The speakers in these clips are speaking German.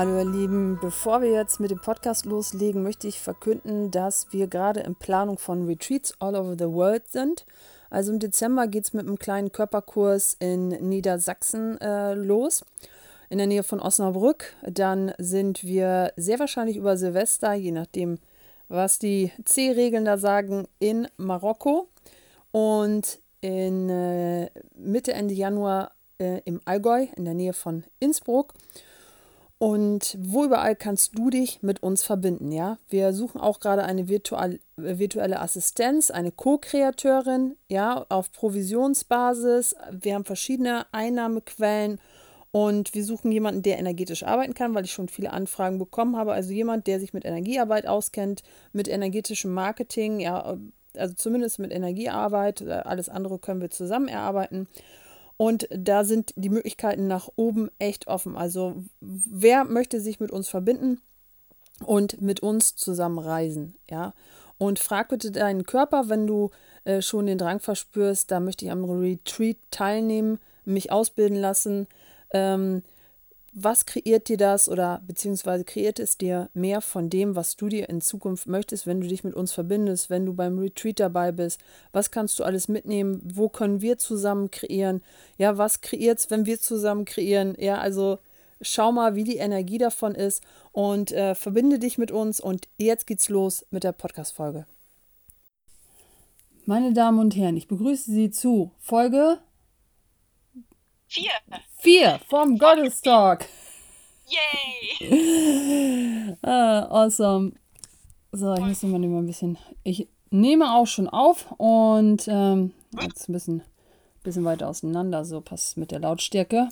Hallo ihr Lieben, bevor wir jetzt mit dem Podcast loslegen, möchte ich verkünden, dass wir gerade in Planung von Retreats all over the world sind. Also im Dezember geht es mit einem kleinen Körperkurs in Niedersachsen äh, los, in der Nähe von Osnabrück. Dann sind wir sehr wahrscheinlich über Silvester, je nachdem, was die C-Regeln da sagen, in Marokko. Und in äh, Mitte, Ende Januar äh, im Allgäu, in der Nähe von Innsbruck. Und wo überall kannst du dich mit uns verbinden, ja? Wir suchen auch gerade eine virtual, äh, virtuelle Assistenz, eine Co-Kreateurin, ja, auf Provisionsbasis. Wir haben verschiedene Einnahmequellen und wir suchen jemanden, der energetisch arbeiten kann, weil ich schon viele Anfragen bekommen habe. Also jemand, der sich mit Energiearbeit auskennt, mit energetischem Marketing, ja, also zumindest mit Energiearbeit. Äh, alles andere können wir zusammen erarbeiten. Und da sind die Möglichkeiten nach oben echt offen. Also wer möchte sich mit uns verbinden und mit uns zusammen reisen, ja? Und frag bitte deinen Körper, wenn du äh, schon den Drang verspürst, da möchte ich am Retreat teilnehmen, mich ausbilden lassen. Ähm, was kreiert dir das oder beziehungsweise kreiert es dir mehr von dem, was du dir in Zukunft möchtest, wenn du dich mit uns verbindest, wenn du beim Retreat dabei bist? Was kannst du alles mitnehmen? Wo können wir zusammen kreieren? Ja, was kreiert es, wenn wir zusammen kreieren? Ja, also schau mal, wie die Energie davon ist und äh, verbinde dich mit uns. Und jetzt geht's los mit der Podcast-Folge. Meine Damen und Herren, ich begrüße Sie zu Folge Vier. Vier vom Goddess Talk. Yay! ah, awesome. So, ich muss mal ein bisschen. Ich nehme auch schon auf und ähm, jetzt ein bisschen, bisschen weiter auseinander, so passt es mit der Lautstärke.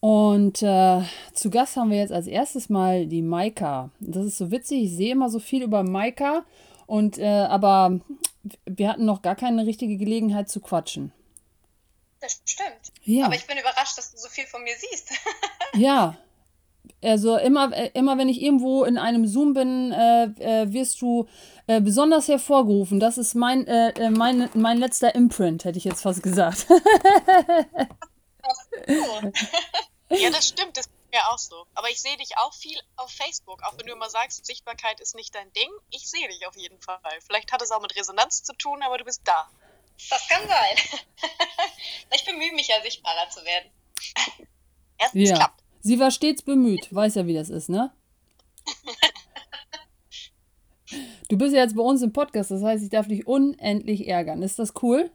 Und äh, zu Gast haben wir jetzt als erstes mal die Maika. Das ist so witzig, ich sehe immer so viel über Maika, und, äh, aber wir hatten noch gar keine richtige Gelegenheit zu quatschen. Das stimmt. Ja. Aber ich bin überrascht, dass du so viel von mir siehst. ja. Also immer, äh, immer wenn ich irgendwo in einem Zoom bin, äh, äh, wirst du äh, besonders hervorgerufen. Das ist mein, äh, äh, mein, mein letzter Imprint, hätte ich jetzt fast gesagt. ja, das stimmt. Das ist mir auch so. Aber ich sehe dich auch viel auf Facebook. Auch wenn du immer sagst, Sichtbarkeit ist nicht dein Ding. Ich sehe dich auf jeden Fall. Vielleicht hat es auch mit Resonanz zu tun, aber du bist da. Das kann sein. ich bemühe mich ja, sichtbarer zu werden. Erstens ja. klappt. Sie war stets bemüht. Weiß ja, wie das ist, ne? Du bist ja jetzt bei uns im Podcast, das heißt, ich darf dich unendlich ärgern. Ist das cool?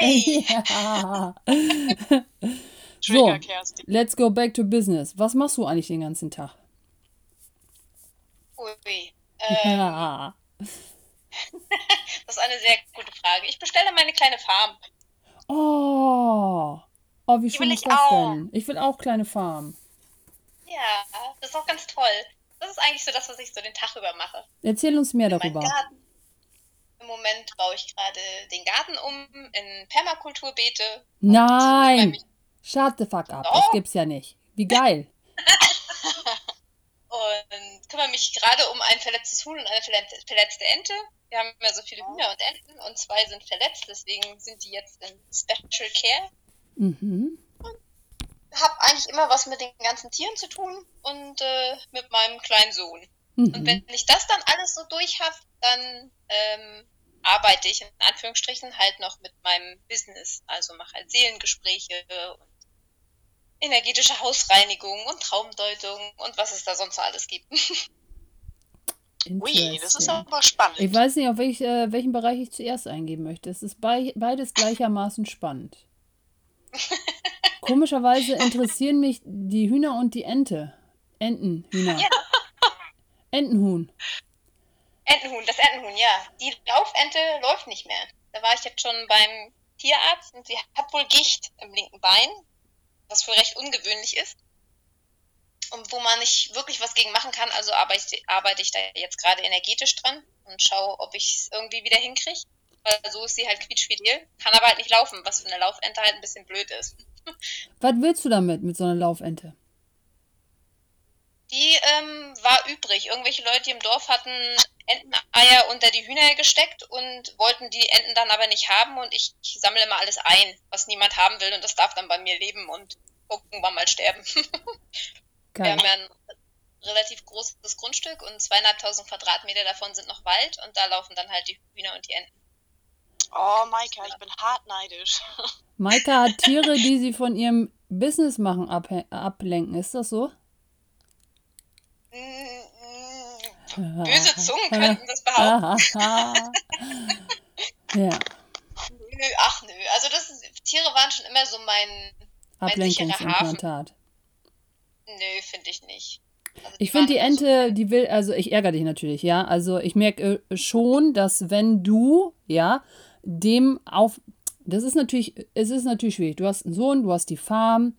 Yay! ja. so, let's go back to business. Was machst du eigentlich den ganzen Tag? Ui. Ähm, ja. das ist eine sehr gute Frage. Ich bestelle meine kleine Farm. Oh. Oh, wie schön ist das auch. denn? Ich will auch kleine Farm. Ja, das ist auch ganz toll. Das ist eigentlich so das, was ich so den Tag über mache. Erzähl uns mehr darüber. Im Moment baue ich gerade den Garten um in Permakulturbeete. Nein! Shut the fuck up. Das gibt's ja nicht. Wie geil. und kümmere mich gerade um ein verletztes Huhn und eine verletzte Ente. Wir haben ja so viele Hühner und Enten und zwei sind verletzt, deswegen sind die jetzt in Special Care. Mhm. Und habe eigentlich immer was mit den ganzen Tieren zu tun und äh, mit meinem kleinen Sohn. Mhm. Und wenn ich das dann alles so durch habe, dann ähm, arbeite ich in Anführungsstrichen halt noch mit meinem Business. Also mache halt Seelengespräche und energetische Hausreinigung und Traumdeutung und was es da sonst alles gibt. Ui, das ist aber spannend. Ich weiß nicht, auf welch, äh, welchen Bereich ich zuerst eingeben möchte. Es ist bei, beides gleichermaßen spannend. Komischerweise interessieren mich die Hühner und die Ente. Entenhühner. Ja. Entenhuhn. Entenhuhn, das Entenhuhn, ja. Die Laufente läuft nicht mehr. Da war ich jetzt schon beim Tierarzt und sie hat wohl Gicht im linken Bein was wohl recht ungewöhnlich ist. Und wo man nicht wirklich was gegen machen kann. Also arbeite, arbeite ich da jetzt gerade energetisch dran und schaue, ob ich es irgendwie wieder hinkriege. Weil so ist sie halt quietschfidel, kann aber halt nicht laufen, was für eine Laufente halt ein bisschen blöd ist. Was willst du damit, mit so einer Laufente? Die ähm, war übrig. Irgendwelche Leute im Dorf hatten Enteneier unter die Hühner gesteckt und wollten die Enten dann aber nicht haben und ich, ich sammle immer alles ein, was niemand haben will und das darf dann bei mir leben und irgendwann mal sterben. Wir haben ja ein relativ großes Grundstück und zweieinhalbtausend Quadratmeter davon sind noch Wald und da laufen dann halt die Hühner und die Enten. Oh, Maika, ich bin hart neidisch. Maika hat Tiere, die sie von ihrem Business machen, ablenken. Ist das so? Mm, Böse Zungen könnten das behaupten. ja, Nö, ach nö. Also das ist, Tiere waren schon immer so mein. Mein sicherer Ablenkungsimplantat. Nö, finde ich nicht. Also Ich finde die Ente, die will, also ich ärgere dich natürlich, ja. Also ich merke äh, schon, dass wenn du, ja, dem auf, das ist natürlich, es ist natürlich schwierig. Du hast einen Sohn, du hast die Farm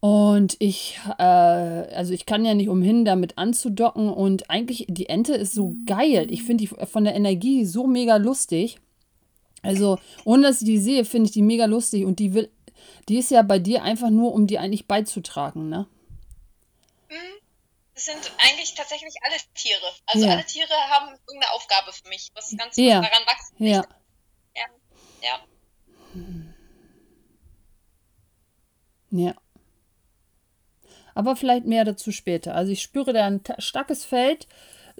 und ich, äh, also ich kann ja nicht umhin, damit anzudocken und eigentlich, die Ente ist so geil. Ich finde die von der Energie so mega lustig. Also, ohne dass ich die sehe, finde ich die mega lustig und die will, die ist ja bei dir einfach nur, um dir eigentlich beizutragen, ne? Das sind eigentlich tatsächlich alle Tiere. Also Ja. alle Tiere haben irgendeine Aufgabe für mich, was ganz Ja. was daran wachsen Ja. Ja. ja. Ja. Aber vielleicht mehr dazu später. Also ich spüre da ein ta- starkes Feld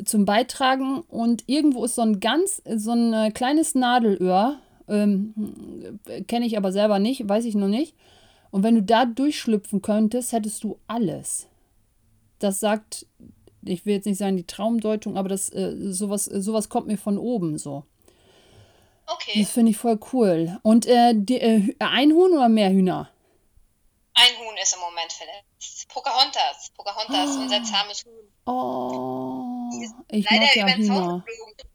zum Beitragen und irgendwo ist so ein ganz, so ein äh, kleines Nadelöhr, ähm, kenne ich aber selber nicht, weiß ich noch nicht. Und wenn du da durchschlüpfen könntest, hättest du alles. Das sagt, ich will jetzt nicht sagen die Traumdeutung, aber das, äh, sowas, sowas kommt mir von oben so. Okay. Das finde ich voll cool. Und äh, die, äh, Hü- ein Huhn oder mehr Hühner? Ein Huhn ist im Moment verletzt. Pocahontas. Pocahontas, unser zahmes Huhn. Oh, Die ist ich leider mag ja über Hühner. geflogen.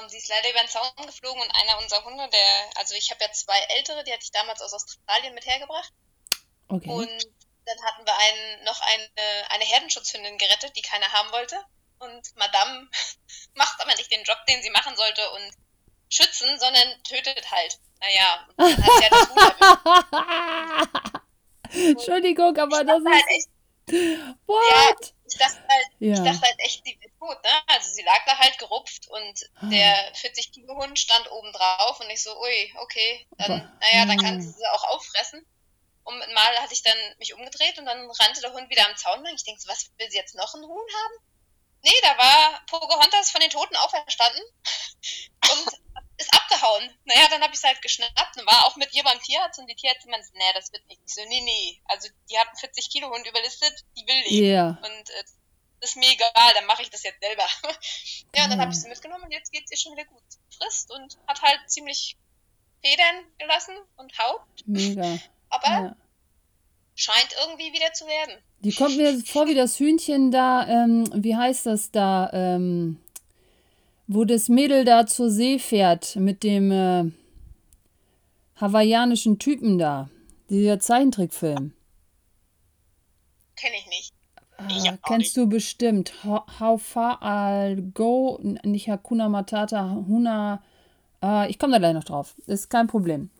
Und sie ist leider über den Zaun geflogen und einer unserer Hunde, der, also ich habe ja zwei ältere, die hatte ich damals aus Australien mit hergebracht. Okay. Und dann hatten wir einen, noch eine, eine Herdenschutzhündin gerettet, die keiner haben wollte. Und Madame macht aber nicht den Job, den sie machen sollte und schützen, sondern tötet halt. Naja, und dann hat sie halt das Huhn erwischt. Entschuldigung, aber das halt ist. echt, What? ich dachte halt, Ja. ich dachte halt echt, sie tot, ne? Also sie lag da halt gerupft und der 40 Kilo Hund stand oben drauf und ich so, ui, okay, dann, naja, dann kann sie sie auch auffressen. Und mal hatte ich dann mich umgedreht und dann rannte der Hund wieder am Zaun lang. Ich denke so, was will sie jetzt noch ein Huhn haben? Nee, da war Pocahontas von den Toten auferstanden und ist abgehauen. Naja, dann habe ich es halt geschnappt und war auch mit ihr beim Tierarzt und die Tierärztin meinte, nee, das wird nicht. Ich so, nee, nee. Also die hat einen 40 Kilo Hund überlistet, die will leben. Ja. Und äh, ist mir egal, dann mache ich das jetzt selber. ja, und dann habe ich sie mitgenommen und jetzt geht es ihr schon wieder gut. Frisst und hat halt ziemlich Federn gelassen und Haut, Mega. aber Ja. scheint irgendwie wieder zu werden. Die kommt mir vor wie das Hühnchen da, ähm, wie heißt das da, ähm, wo das Mädel da zur See fährt mit dem äh, hawaiianischen Typen da. Dieser Zeichentrickfilm. Kenne ich nicht. Ich Ah, kennst du bestimmt. How, far I'll go, nicht Hakuna Matata, Huna. Äh, ich komme da gleich noch drauf. Ist kein Problem.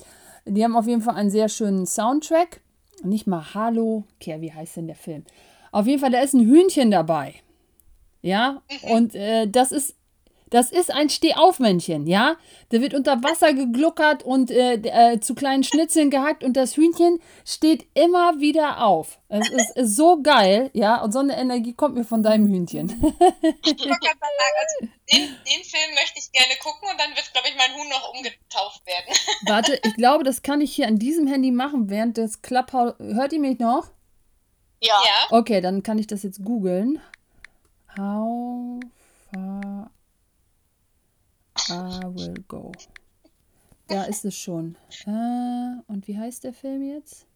Die haben auf jeden Fall einen sehr schönen Soundtrack. Nicht mal Hallo. Okay, wie heißt denn der Film? Auf jeden Fall, da ist ein Hühnchen dabei. Ja, und äh, das ist. Das ist ein Stehaufmännchen, ja? Der wird unter Wasser gegluckert und äh, äh, zu kleinen Schnitzeln gehackt und das Hühnchen steht immer wieder auf. Es ist, ist so geil, ja? Und so eine Energie kommt mir von deinem Hühnchen. Ich wollte gerade sagen, also den, den Film möchte ich gerne gucken und dann wird, glaube ich, mein Huhn noch umgetauft werden. Warte, ich glaube, das kann ich hier an diesem Handy machen, während des Clubhouse. Hört ihr mich noch? Ja. ja, Okay, dann kann ich das jetzt googeln. How far I will go. Da ist es schon. Äh, und wie heißt der Film jetzt?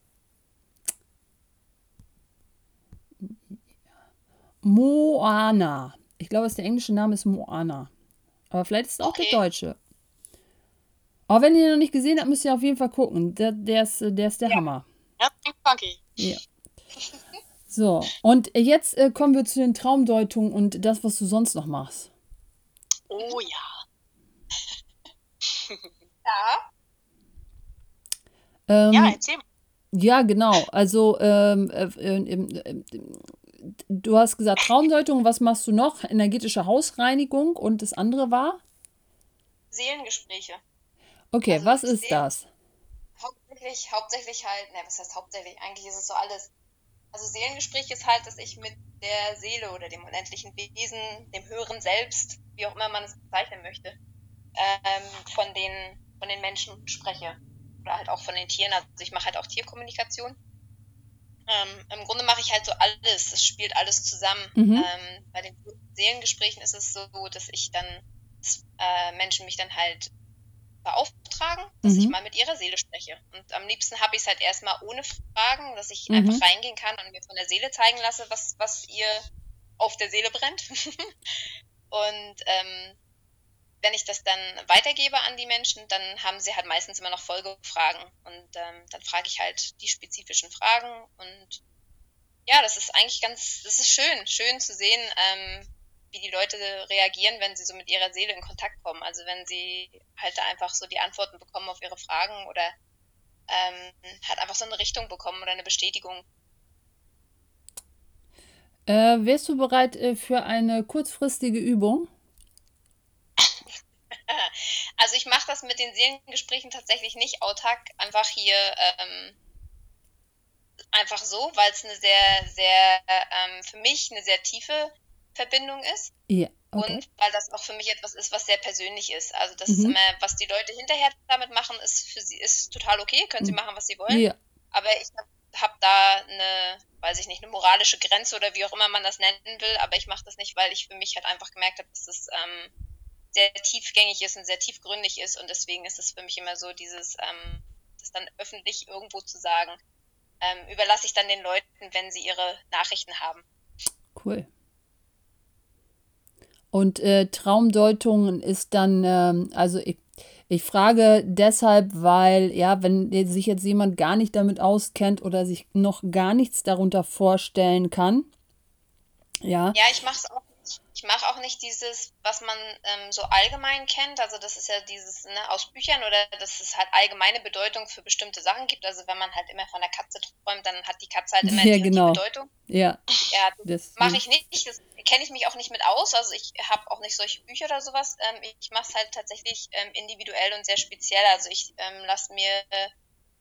Moana. Ich glaube, der englische Name ist Moana. Aber vielleicht ist es auch der Okay. deutsche. Aber wenn ihr ihn noch nicht gesehen habt, müsst ihr auf jeden Fall gucken. Der, der, ist, der ist der Hammer. Ja, funky. Ja. So, und jetzt äh, kommen wir zu den Traumdeutungen und das, was du sonst noch machst. Oh ja. Ja. Ähm, Ja, ja, erzähl mal. genau. Also, ähm, äh, äh, äh, du hast gesagt Traumdeutung. Was machst du noch? Energetische Hausreinigung und das andere war? Seelengespräche. Okay, Also, was ist sehe- das? Hauptsächlich, hauptsächlich halt, ne, was heißt hauptsächlich? Eigentlich ist es so alles. also Seelengespräch ist halt, dass ich mit der Seele oder dem unendlichen Wesen, dem höheren Selbst, wie auch immer man es bezeichnen möchte, ähm, von, den, von den Menschen spreche. Oder halt auch von den Tieren. Also ich mache halt auch Tierkommunikation. Ähm, Im Grunde mache ich halt so alles. Es spielt alles zusammen. Mhm. Ähm, bei den Seelengesprächen ist es so, dass ich dann äh, Menschen mich dann halt beauftragen, dass Mhm. ich mal mit ihrer Seele spreche. Und am liebsten habe ich es halt erstmal ohne Fragen, dass ich Mhm. einfach reingehen kann und mir von der Seele zeigen lasse, was, was ihr auf der Seele brennt. und ähm, wenn ich das dann weitergebe an die Menschen, dann haben sie halt meistens immer noch Folgefragen. Und ähm, dann frage ich halt die spezifischen Fragen. Und ja, das ist eigentlich ganz, das ist schön, schön zu sehen, ähm, wie die Leute reagieren, wenn sie so mit ihrer Seele in Kontakt kommen. Also wenn sie halt da einfach so die Antworten bekommen auf ihre Fragen oder ähm, halt einfach so eine Richtung bekommen oder eine Bestätigung. Äh, wärst du bereit äh, für eine kurzfristige Übung? Also ich mache das mit den Seelengesprächen tatsächlich nicht autark, einfach hier ähm, einfach so, weil es eine sehr, sehr, ähm, für mich eine sehr tiefe Verbindung ist Ja, okay. und weil das auch für mich etwas ist, was sehr persönlich ist. Also das Mhm. ist immer, was die Leute hinterher damit machen, ist für sie ist total okay, können sie Mhm. machen, was sie wollen. Ja, Aber ich habe hab da eine, weiß ich nicht, eine moralische Grenze oder wie auch immer man das nennen will, aber ich mache das nicht, weil ich für mich halt einfach gemerkt habe, dass es ähm, sehr tiefgängig ist und sehr tiefgründig ist und deswegen ist es für mich immer so dieses, ähm, das dann öffentlich irgendwo zu sagen, ähm, überlasse ich dann den Leuten, wenn sie ihre Nachrichten haben. cool. Und äh, Traumdeutungen ist dann, ähm, also ich, ich frage deshalb, weil, ja, wenn sich jetzt jemand gar nicht damit auskennt oder sich noch gar nichts darunter vorstellen kann, ja, Ja, ich mache es auch. Ich mache auch nicht dieses, was man ähm, so allgemein kennt. Also das ist ja dieses ne, aus Büchern oder dass es halt allgemeine Bedeutung für bestimmte Sachen gibt. Also wenn man halt immer von der Katze träumt, dann hat die Katze halt immer Ja, die, genau. die Bedeutung. ja, Ja, das mache ich nicht. Das kenne ich mich auch nicht mit aus. Also ich habe auch nicht solche Bücher oder sowas. Ähm, ich mache es halt tatsächlich ähm, individuell und sehr speziell. Also ich ähm, lasse mir äh,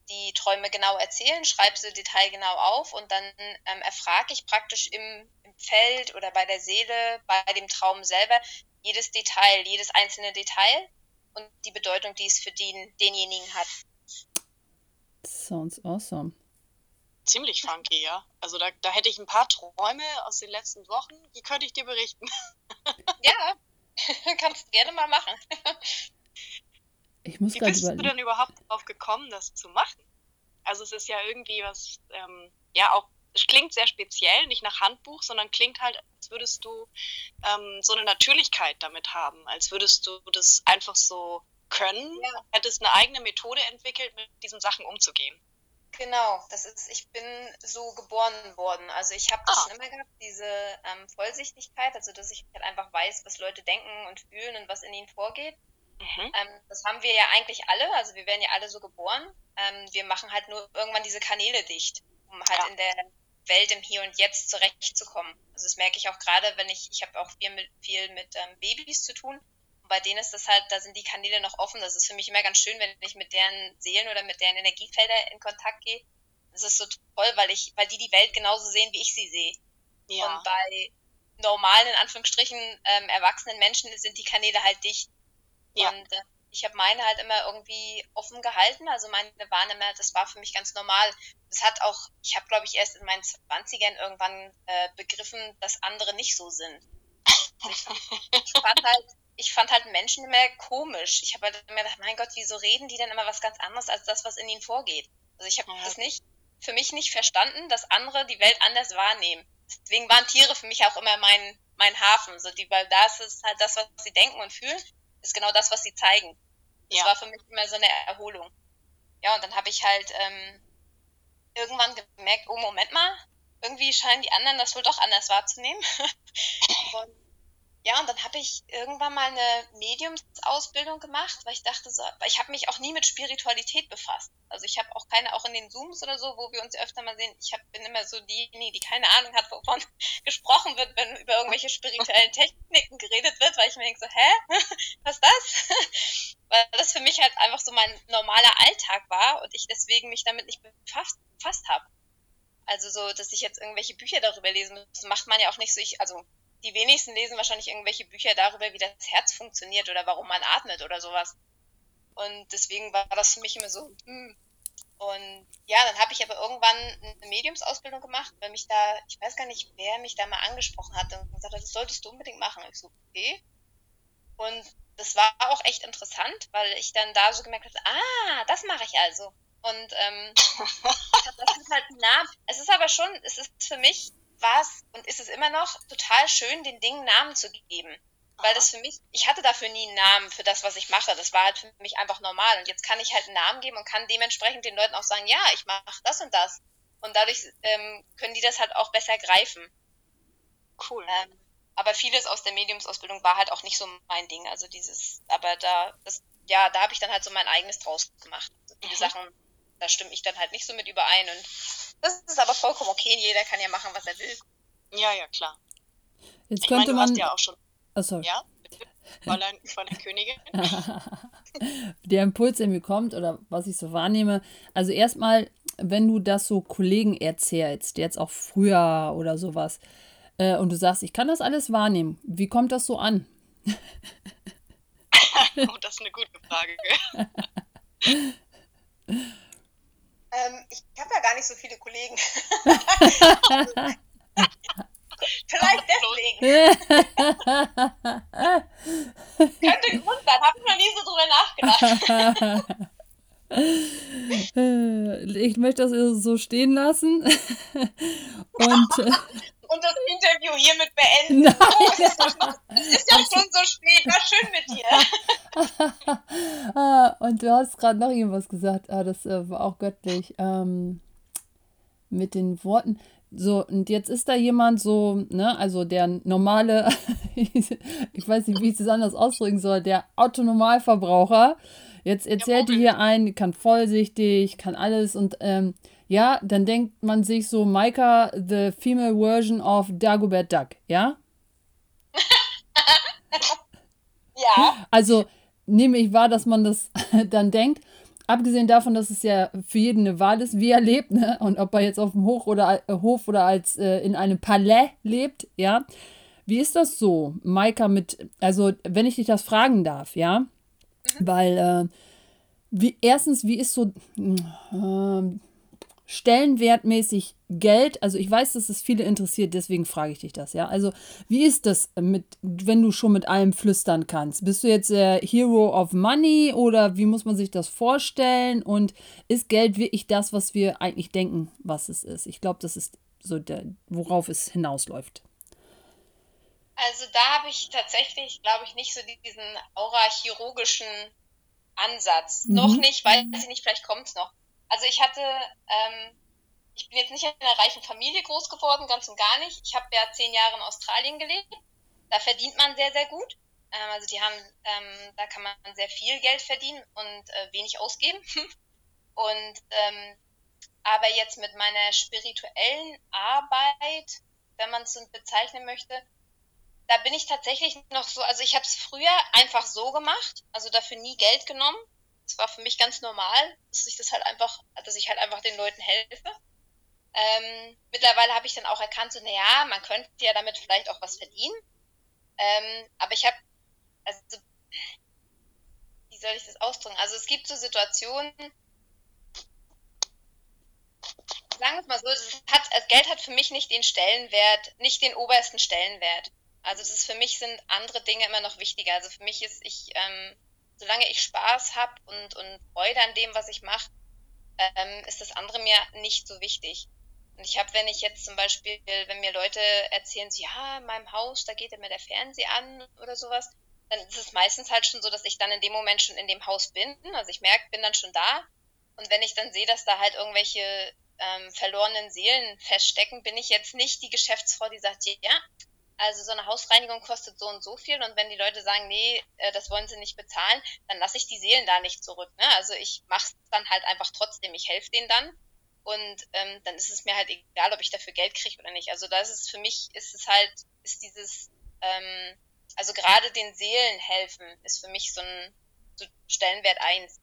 die Träume genau erzählen, schreibe sie detailgenau auf und dann ähm, erfrage ich praktisch im Feld oder bei der Seele, bei dem Traum selber jedes Detail, jedes einzelne Detail und die Bedeutung, die es für den, denjenigen hat. sounds awesome. Ziemlich funky, ja. Also da, da hätte ich ein paar Träume aus den letzten Wochen, die könnte ich dir berichten. Ja, kannst du gerne mal machen. Ich muss Wie bist du denn überhaupt darauf gekommen, das zu machen? Also es ist ja irgendwie was, ähm, ja auch, es klingt sehr speziell, nicht nach Handbuch, sondern klingt halt, als würdest du ähm, so eine Natürlichkeit damit haben, als würdest du das einfach so können, Ja. hättest eine eigene Methode entwickelt, mit diesen Sachen umzugehen. Genau, das ist, ich bin so geboren worden. Also ich habe das Ah. schon immer gehabt, diese ähm, Vollsichtigkeit, also dass ich halt einfach weiß, was Leute denken und fühlen und was in ihnen vorgeht. Mhm. Ähm, das haben wir ja eigentlich alle, also wir werden ja alle so geboren. Ähm, wir machen halt nur irgendwann diese Kanäle dicht, um halt Ja. in der Welt im Hier und Jetzt zurechtzukommen. Also das merke ich auch gerade, wenn ich, ich habe auch viel mit, viel mit ähm, Babys zu tun. Und bei denen ist das halt, da sind die Kanäle noch offen. Das ist für mich immer ganz schön, wenn ich mit deren Seelen oder mit deren Energiefelder in Kontakt gehe. Das ist so toll, weil ich, weil die die Welt genauso sehen, wie ich sie sehe. Ja. Und bei normalen, in Anführungsstrichen, ähm, erwachsenen Menschen sind die Kanäle halt dicht. Ja. Und äh, ich habe meine halt immer irgendwie offen gehalten. Also meine waren immer, das war für mich ganz normal. Das hat auch, ich habe, glaube ich, erst in meinen 20ern irgendwann äh, begriffen, dass andere nicht so sind. Ich, ich fand halt, ich fand halt Menschen immer komisch. Ich habe halt immer gedacht, mein Gott, wieso reden die denn immer was ganz anderes als das, was in ihnen vorgeht? Also ich habe Ja. das nicht, für mich nicht verstanden, dass andere die Welt anders wahrnehmen. Deswegen waren Tiere für mich auch immer mein, mein Hafen. So die, weil das ist halt das, was sie denken und fühlen, ist genau das, was sie zeigen. Das Ja. war für mich immer so eine Erholung. Ja, und dann habe ich halt ähm, irgendwann gemerkt, oh Moment mal, irgendwie scheinen die anderen das wohl doch anders wahrzunehmen. und, ja, und dann habe ich irgendwann mal eine Mediumsausbildung gemacht, weil ich dachte so, ich habe mich auch nie mit Spiritualität befasst. Also ich habe auch keine, auch in den Zooms oder so, wo wir uns öfter mal sehen, ich hab, bin immer so diejenige, die keine Ahnung hat, wovon gesprochen wird, wenn über irgendwelche spirituellen Techniken geredet wird, weil ich mir denke so, hä? Was ist das? weil das für mich halt einfach so mein normaler Alltag war und ich deswegen mich damit nicht befasst, befasst habe. Also so, dass ich jetzt irgendwelche Bücher darüber lesen muss, macht man ja auch nicht so. Ich, also die wenigsten lesen wahrscheinlich irgendwelche Bücher darüber, wie das Herz funktioniert oder warum man atmet oder sowas. Und deswegen war das für mich immer so, hm. Und ja, dann habe ich aber irgendwann eine Mediumsausbildung gemacht, weil mich da, ich weiß gar nicht, wer mich da mal angesprochen hatte und gesagt hat, das solltest du unbedingt machen. Und ich so, okay. Und das war auch echt interessant, weil ich dann da so gemerkt habe, ah, das mache ich also. Und ähm, das ist halt nah. Es ist aber schon, es ist für mich war es und ist es immer noch total schön, den Dingen Namen zu geben. Weil das für mich, ich hatte dafür nie einen Namen für das, was ich mache. Das war halt für mich einfach normal. Und jetzt kann ich halt einen Namen geben und kann dementsprechend den Leuten auch sagen, ja, ich mache das und das. Und dadurch ähm, können die das halt auch besser greifen. Cool. Ähm, aber vieles aus der Mediumsausbildung war halt auch nicht so mein Ding. Also dieses, aber da, das, ja, da habe ich dann halt so mein eigenes draus gemacht. Also viele mhm. Sachen, da stimme ich dann halt nicht so mit überein. Und das ist aber vollkommen okay. Jeder kann ja machen, was er will. Ja, ja, klar. Jetzt ich könnte meine, man. ja auch schon. Oh, sorry. Ja, bitte. Fräulein, Fräulein Königin. Der Impuls, der mir kommt oder was ich so wahrnehme. Also erstmal, wenn du das so Kollegen erzählst, jetzt auch früher oder sowas, äh, und du sagst, ich kann das alles wahrnehmen, wie kommt das so an? oh, das ist eine gute Frage. ähm, ich habe ja gar nicht so viele Kollegen. Vielleicht deswegen. Könnte Grund sein, habe ich noch nie so drüber nachgedacht. ich möchte das so stehen lassen. Und, äh, Und das Interview hiermit beenden. Nein. Oh, es ist, ist ja schon so spät. War schön mit dir. ah, und du hast gerade noch irgendwas gesagt. Ah, das äh, war auch göttlich. Ähm, mit den Worten. So, und jetzt ist da jemand so, ne, also der normale, ich weiß nicht, wie ich es anders ausdrücken soll, der Autonomalverbraucher. Jetzt erzählt die hier ein, kann vollsichtig, kann alles und ähm, ja, dann denkt man sich so, Maika, the female version of Dagobert Duck, ja? ja. Also nehme ich wahr, dass man das dann denkt. Abgesehen davon, dass es ja für jeden eine Wahl ist, wie er lebt, ne? Und ob er jetzt auf dem Hoch oder, äh, Hof oder als äh, in einem Palais lebt, ja. Wie ist das so, Maika, mit, also wenn ich dich das fragen darf, ja? Mhm. Weil, äh, wie, erstens, wie ist so, äh, stellenwertmäßig Geld, also ich weiß, dass es viele interessiert, deswegen frage ich dich das, ja. Also, wie ist das mit, wenn du schon mit allem flüstern kannst? Bist du jetzt der Hero of Money oder wie muss man sich das vorstellen? Und ist Geld wirklich das, was wir eigentlich denken, was es ist? Ich glaube, das ist so der, worauf es hinausläuft. Also da habe ich tatsächlich, glaube ich, nicht so diesen aura-chirurgischen Ansatz. Mhm. Noch nicht, weiß ich nicht, vielleicht kommt es noch. Also ich hatte, ähm, ich bin jetzt nicht in einer reichen Familie groß geworden, ganz und gar nicht. Ich habe ja zehn Jahre in Australien gelebt. Da verdient man sehr, sehr gut. Ähm, also die haben, ähm, da kann man sehr viel Geld verdienen und äh, wenig ausgeben. und ähm, aber jetzt mit meiner spirituellen Arbeit, wenn man es so bezeichnen möchte, da bin ich tatsächlich noch so, also ich habe es früher einfach so gemacht, also dafür nie Geld genommen es war für mich ganz normal, dass ich das halt einfach, dass ich halt einfach den Leuten helfe. Ähm, mittlerweile habe ich dann auch erkannt, so, naja, man könnte ja damit vielleicht auch was verdienen. Ähm, aber ich habe, also, wie soll ich das ausdrücken? Also es gibt so Situationen, sagen wir es mal so, es hat, das Geld hat für mich nicht den Stellenwert, nicht den obersten Stellenwert. Also es ist für mich sind andere Dinge immer noch wichtiger. Also für mich ist, ich ähm, solange ich Spaß habe und, und Freude an dem, was ich mache, ähm, ist das andere mir nicht so wichtig. Und ich habe, wenn ich jetzt zum Beispiel, wenn mir Leute erzählen, so, ja, in meinem Haus, da geht immer der Fernseher an oder sowas, dann ist es meistens halt schon so, dass ich dann in dem Moment schon in dem Haus bin. Also ich merke, bin dann schon da. Und wenn ich dann sehe, dass da halt irgendwelche ähm, verlorenen Seelen feststecken, bin ich jetzt nicht die Geschäftsfrau, die sagt, ja, also so eine Hausreinigung kostet so und so viel und wenn die Leute sagen, nee, äh, das wollen sie nicht bezahlen, dann lasse ich die Seelen da nicht zurück. Ne? Also ich mache es dann halt einfach trotzdem, ich helfe denen dann und ähm, dann ist es mir halt egal, ob ich dafür Geld kriege oder nicht. Also da ist für mich, ist es halt, ist dieses, ähm, also gerade den Seelen helfen, ist für mich so ein so Stellenwert eins.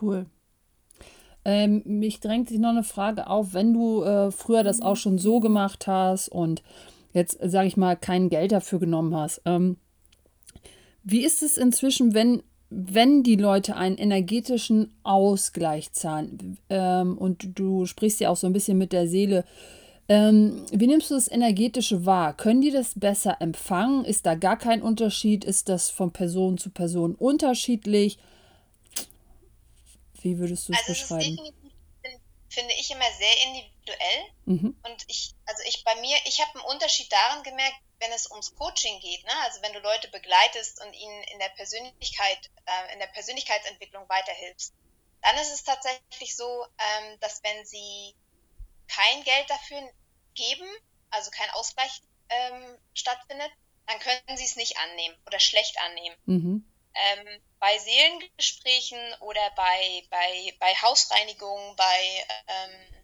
Cool. Ähm, mich drängt sich noch eine Frage auf, wenn du äh, früher das auch schon so gemacht hast und jetzt, sage ich mal, kein Geld dafür genommen hast. Ähm, wie ist es inzwischen, wenn, wenn die Leute einen energetischen Ausgleich zahlen? Ähm, und du sprichst ja auch so ein bisschen mit der Seele. Ähm, wie nimmst du das Energetische wahr? Können die das besser empfangen? Ist da gar kein Unterschied? Ist das von Person zu Person unterschiedlich? Wie würdest du es Also es ist beschreiben? finde ich, immer sehr individuell. Mhm. Und ich, also ich bei mir, ich habe einen Unterschied daran gemerkt, wenn es ums Coaching geht, ne? Also wenn du Leute begleitest und ihnen in der Persönlichkeit, äh, in der Persönlichkeitsentwicklung weiterhilfst, dann ist es tatsächlich so, ähm, dass wenn sie kein Geld dafür geben, also kein Ausgleich ähm, stattfindet, dann können sie es nicht annehmen oder schlecht annehmen. Mhm. Ähm, bei Seelengesprächen oder bei, bei, bei Hausreinigung, bei, ähm,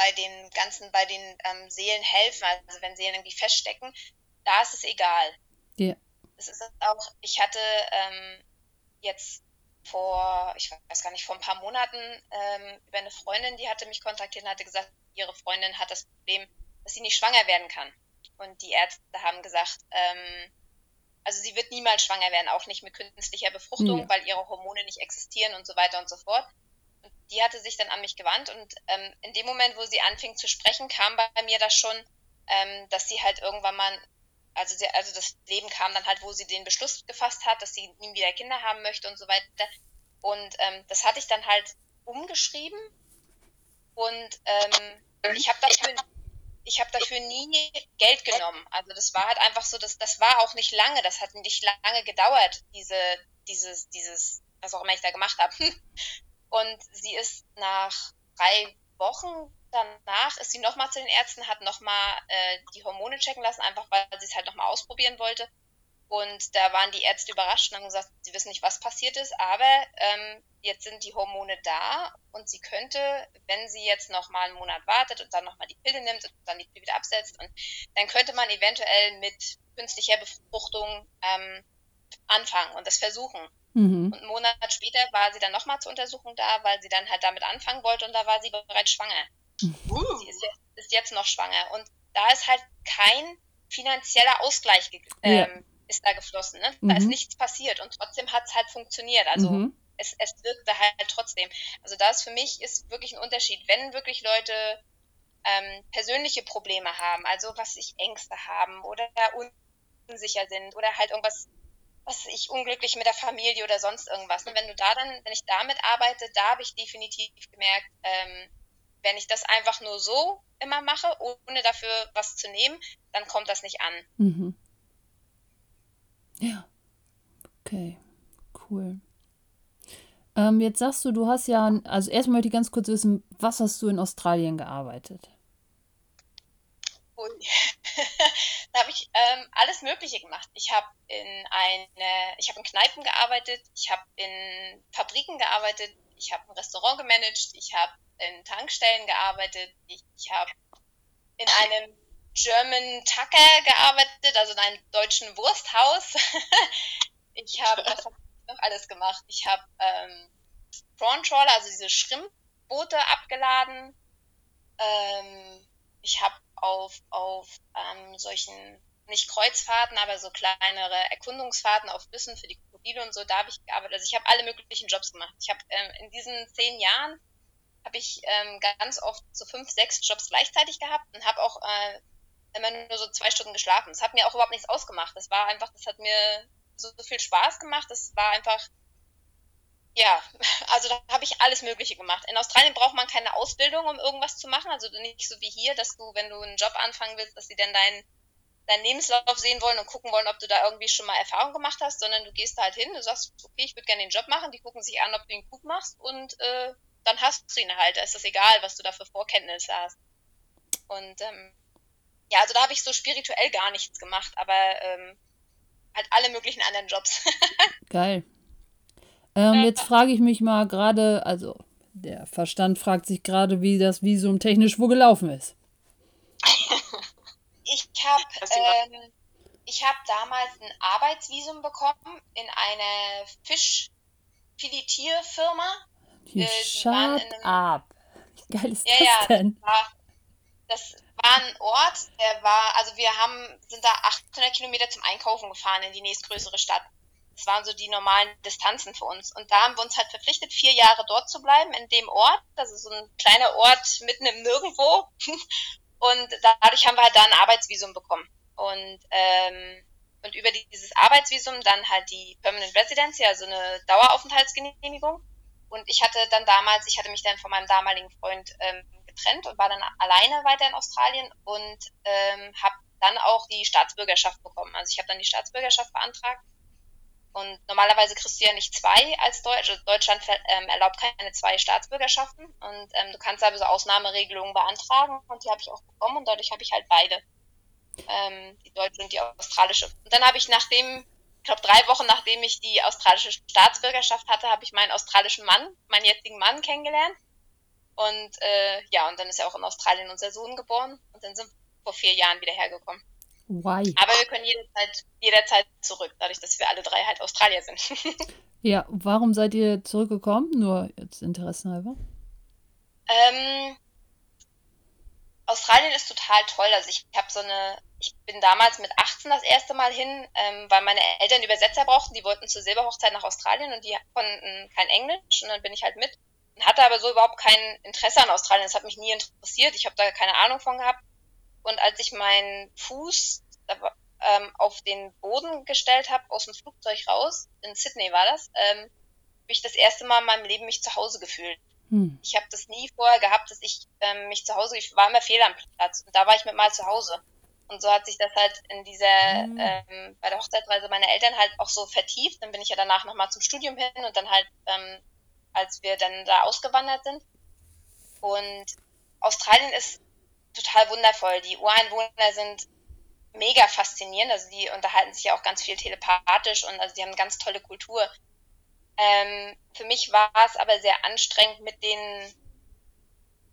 bei den ganzen, bei den ähm, Seelenhelfen, also wenn Seelen irgendwie feststecken, da ist es egal. Ja. Es ist auch, ich hatte ähm, jetzt vor, ich weiß gar nicht, vor ein paar Monaten ähm, über eine Freundin, die hatte mich kontaktiert und hatte gesagt, ihre Freundin hat das Problem, dass sie nicht schwanger werden kann. Und die Ärzte haben gesagt, ähm, also sie wird niemals schwanger werden, auch nicht mit künstlicher Befruchtung, Ja. weil ihre Hormone nicht existieren und so weiter und so fort. Und die hatte sich dann an mich gewandt und ähm, in dem Moment, wo sie anfing zu sprechen, kam bei mir das schon, ähm, dass sie halt irgendwann mal, also, sie, also das Leben kam dann halt, wo sie den Beschluss gefasst hat, dass sie nie wieder Kinder haben möchte und so weiter. Und ähm, das hatte ich dann halt umgeschrieben und ähm, ich habe dafür ich habe dafür nie Geld genommen. Also das war halt einfach so, dass das war auch nicht lange, das hat nicht lange gedauert, diese, dieses, dieses, was auch immer ich da gemacht habe. Und sie ist nach drei Wochen danach ist sie nochmal zu den Ärzten, hat nochmal äh, die Hormone checken lassen, einfach weil sie es halt nochmal ausprobieren wollte. Und da waren die Ärzte überrascht und haben gesagt, sie wissen nicht, was passiert ist, aber ähm, jetzt sind die Hormone da und sie könnte, wenn sie jetzt nochmal einen Monat wartet und dann nochmal die Pille nimmt und dann die Pille wieder absetzt, und dann könnte man eventuell mit künstlicher Befruchtung ähm, anfangen und das versuchen. Mhm. Und einen Monat später war sie dann nochmal zur Untersuchung da, weil sie dann halt damit anfangen wollte und da war sie bereits schwanger. Uh, Sie ist jetzt, ist jetzt noch schwanger. Und da ist halt kein finanzieller Ausgleich ge- Ja. ähm, ist da geflossen. Ne? Da Mhm. ist nichts passiert und trotzdem hat es halt funktioniert. Also Mhm. es, es wirkte halt trotzdem. Also da ist für mich ist wirklich ein Unterschied. Wenn wirklich Leute ähm, persönliche Probleme haben, also was ich Ängste haben oder unsicher sind oder halt irgendwas, was ich unglücklich mit der Familie oder sonst irgendwas. Und wenn du da dann, wenn ich damit arbeite, da habe ich definitiv gemerkt, ähm, wenn ich das einfach nur so immer mache, ohne dafür was zu nehmen, dann kommt das nicht an. Mhm. Ja. Okay. Cool. Ähm, jetzt sagst du, du hast ja, also erstmal möchte ich ganz kurz wissen, was hast du in Australien gearbeitet? Ui. da habe ich ähm, alles Mögliche gemacht. Ich habe in eine, ich habe in Kneipen gearbeitet, ich habe in Fabriken gearbeitet, ich habe ein Restaurant gemanagt, ich habe in Tankstellen gearbeitet, ich, ich habe in einem German Tucker gearbeitet, also in einem deutschen Wursthaus. ich habe was hab ich noch alles gemacht. Ich habe ähm, Prawn Trawler, also diese Schrimmboote abgeladen. Ähm, ich habe auf, auf ähm, solchen, nicht Kreuzfahrten, aber so kleinere Erkundungsfahrten auf Flüssen für die Krokodile und so, da habe ich gearbeitet. Also ich habe alle möglichen Jobs gemacht. Ich habe ähm, in diesen zehn Jahren habe ich ähm, ganz oft so fünf, sechs Jobs gleichzeitig gehabt und habe auch äh, immer nur so zwei Stunden geschlafen. Das hat mir auch überhaupt nichts ausgemacht. Das war einfach, das hat mir so, so viel Spaß gemacht. Das war einfach, ja, also da habe ich alles Mögliche gemacht. In Australien braucht man keine Ausbildung, um irgendwas zu machen. Also nicht so wie hier, dass du, wenn du einen Job anfangen willst, dass sie dann deinen deinen Lebenslauf sehen wollen und gucken wollen, ob du da irgendwie schon mal Erfahrung gemacht hast, sondern du gehst da halt hin, du sagst, okay, ich würde gerne den Job machen, die gucken sich an, ob du ihn gut machst und äh, dann hast du ihn halt. Da ist es egal, was du da für Vorkenntnisse hast. Und ähm, ja, also da habe ich so spirituell gar nichts gemacht, aber ähm, halt alle möglichen anderen Jobs. Geil. Ähm, jetzt frage ich mich mal gerade, also der Verstand fragt sich gerade, wie das Visum technisch wo gelaufen ist. Ich habe ähm, ich hab damals ein Arbeitsvisum bekommen in eine Fischfiletierfirma You Äh, die einem- up. Wie geil ist Ja, das ja, denn? das war, das war ein Ort, der war, also wir haben, sind da 800 Kilometer zum Einkaufen gefahren in die nächstgrößere Stadt. Das waren so die normalen Distanzen für uns. Und da haben wir uns halt verpflichtet, vier Jahre dort zu bleiben, in dem Ort. Das ist so ein kleiner Ort mitten im Nirgendwo. Und dadurch haben wir halt da ein Arbeitsvisum bekommen. Und, ähm, und über dieses Arbeitsvisum dann halt die Permanent Residency, also eine Daueraufenthaltsgenehmigung. Und ich hatte dann damals, ich hatte mich dann von meinem damaligen Freund ähm, getrennt und war dann alleine weiter in Australien und ähm, habe dann auch die Staatsbürgerschaft bekommen. Also ich habe dann die Staatsbürgerschaft beantragt. Und normalerweise kriegst du ja nicht zwei als Deutsch. Also Deutschland ähm, erlaubt keine zwei Staatsbürgerschaften. Und ähm, du kannst aber so Ausnahmeregelungen beantragen. Und die habe ich auch bekommen. Und dadurch habe ich halt beide. Ähm, die deutsche und die australische. Und dann habe ich nachdem, ich glaube drei Wochen nachdem ich die australische Staatsbürgerschaft hatte, habe ich meinen australischen Mann, meinen jetzigen Mann kennengelernt. Und äh, ja, und dann ist ja auch in Australien unser Sohn geboren. Und dann sind wir vor vier Jahren wieder hergekommen. Why? Aber wir können jederzeit, jederzeit zurück, dadurch, dass wir alle drei halt Australier sind. Ja, warum seid ihr zurückgekommen? Nur jetzt interessenhalber. ähm, Australien ist total toll. Also ich habe so eine, ich bin damals mit 18 das erste Mal hin, ähm, weil meine Eltern Übersetzer brauchten. Die wollten zur Silberhochzeit nach Australien und die konnten kein Englisch und dann bin ich halt mit. Hatte aber so überhaupt kein Interesse an Australien. Das hat mich nie interessiert. Ich habe da keine Ahnung von gehabt. Und als ich meinen Fuß ähm, auf den Boden gestellt habe, aus dem Flugzeug raus, in Sydney war das, ähm, habe ich das erste Mal in meinem Leben mich zu Hause gefühlt. Hm. Ich habe das nie vorher gehabt, dass ich ähm, mich zu Hause, ich war immer fehl am Platz und da war ich mit mal zu Hause. Und so hat sich das halt in dieser, Mhm. ähm, bei der Hochzeitsreise meiner Eltern halt auch so vertieft. Dann bin ich ja danach nochmal zum Studium hin und dann halt, ähm, als wir dann da ausgewandert sind. Und Australien ist total wundervoll. Die Ureinwohner sind mega faszinierend. Also die unterhalten sich ja auch ganz viel telepathisch und also die haben eine ganz tolle Kultur. Ähm, für mich war es aber sehr anstrengend mit den,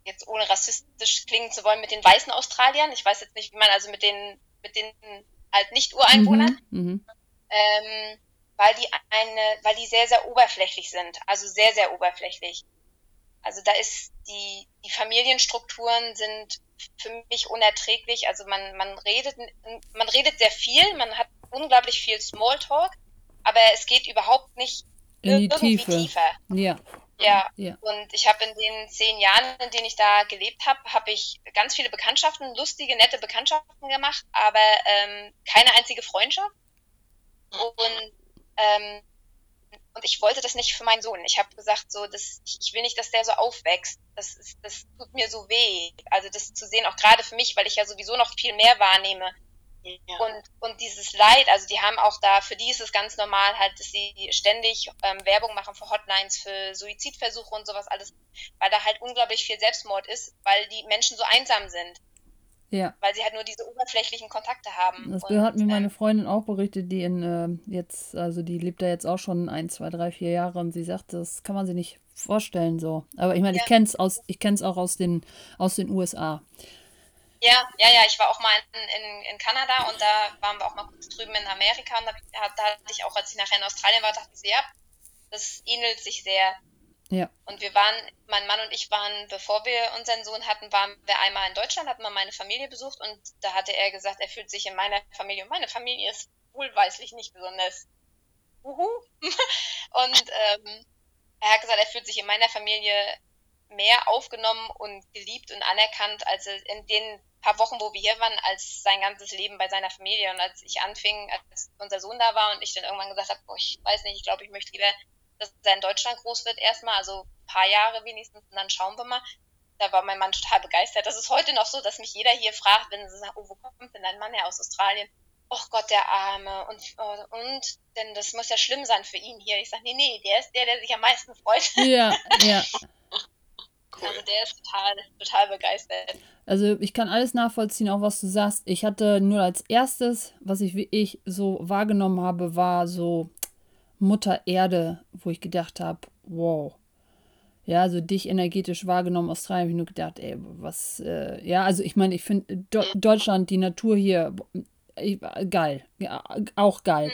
jetzt ohne rassistisch klingen zu wollen, mit den weißen Australiern. Ich weiß jetzt nicht, wie man also mit den, mit den halt nicht Ureinwohnern, Mhm. Mhm. ähm, weil die eine, weil die sehr, sehr oberflächlich sind. Also sehr, sehr oberflächlich. Also da ist die, die Familienstrukturen sind für mich unerträglich. Also man, man redet, man redet sehr viel, man hat unglaublich viel Smalltalk, aber es geht überhaupt nicht In die irgendwie Tiefe. tiefer. Ja, Ja. ja. Und ich habe in den zehn Jahren, in denen ich da gelebt habe, habe ich ganz viele Bekanntschaften, lustige, nette Bekanntschaften gemacht, aber ähm, keine einzige Freundschaft. Und, ähm, und ich wollte das nicht für meinen Sohn. Ich habe gesagt, so, das, ich will nicht, dass der so aufwächst. Das, ist, das tut mir so weh. Also das zu sehen, auch gerade für mich, weil ich ja sowieso noch viel mehr wahrnehme. Ja. Und, und dieses Leid, also die haben auch da, für die ist es ganz normal halt, dass sie ständig ähm, Werbung machen für Hotlines, für Suizidversuche und sowas alles, weil da halt unglaublich viel Selbstmord ist, weil die Menschen so einsam sind, Ja. weil sie halt nur diese oberflächlichen Kontakte haben. Das und, hat mir meine ähm, Freundin auch berichtet, die in äh, jetzt, also die lebt da jetzt auch schon ein, zwei, drei, vier Jahre und sie sagt, das kann man sich nicht vorstellen so. Aber ich meine, ich Ja. kenn's aus, ich kenn's auch aus den, aus den USA. Ja, ja, ja, ich war auch mal in, in, in Kanada und da waren wir auch mal kurz drüben in Amerika und da, da hatte ich auch, als ich nachher in Australien war, dachte ich, ja, das ähnelt sich sehr. Ja. Und wir waren, mein Mann und ich waren, bevor wir unseren Sohn hatten, waren wir einmal in Deutschland, hatten wir meine Familie besucht und da hatte er gesagt, er fühlt sich in meiner Familie, und meine Familie ist wohlweislich nicht besonders uhu. und ähm, er hat gesagt, er fühlt sich in meiner Familie mehr aufgenommen und geliebt und anerkannt, als in den paar Wochen, wo wir hier waren, als sein ganzes Leben bei seiner Familie. Und als ich anfing, als unser Sohn da war und ich dann irgendwann gesagt habe, ich weiß nicht, ich glaube, ich möchte lieber, dass er in Deutschland groß wird erstmal, also ein paar Jahre wenigstens, und dann schauen wir mal. Da war mein Mann total begeistert. Das ist heute noch so, dass mich jeder hier fragt, wenn sie sagen, oh, wo kommt denn dein Mann her aus Australien? Oh Gott, der Arme. Und, und, denn das muss ja schlimm sein für ihn hier. Ich sage, nee, nee, der ist der, der sich am meisten freut. Ja, ja. Cool. Also der ist total, total begeistert. Also ich kann alles nachvollziehen, auch was du sagst. Ich hatte nur als erstes, was ich wie ich so wahrgenommen habe, war so Mutter Erde, wo ich gedacht habe, wow. Ja, also dich energetisch wahrgenommen, Australien, habe ich nur gedacht, ey, was, äh, ja, also ich meine, ich finde Do Deutschland, die Natur hier, ich, geil, ja, auch geil.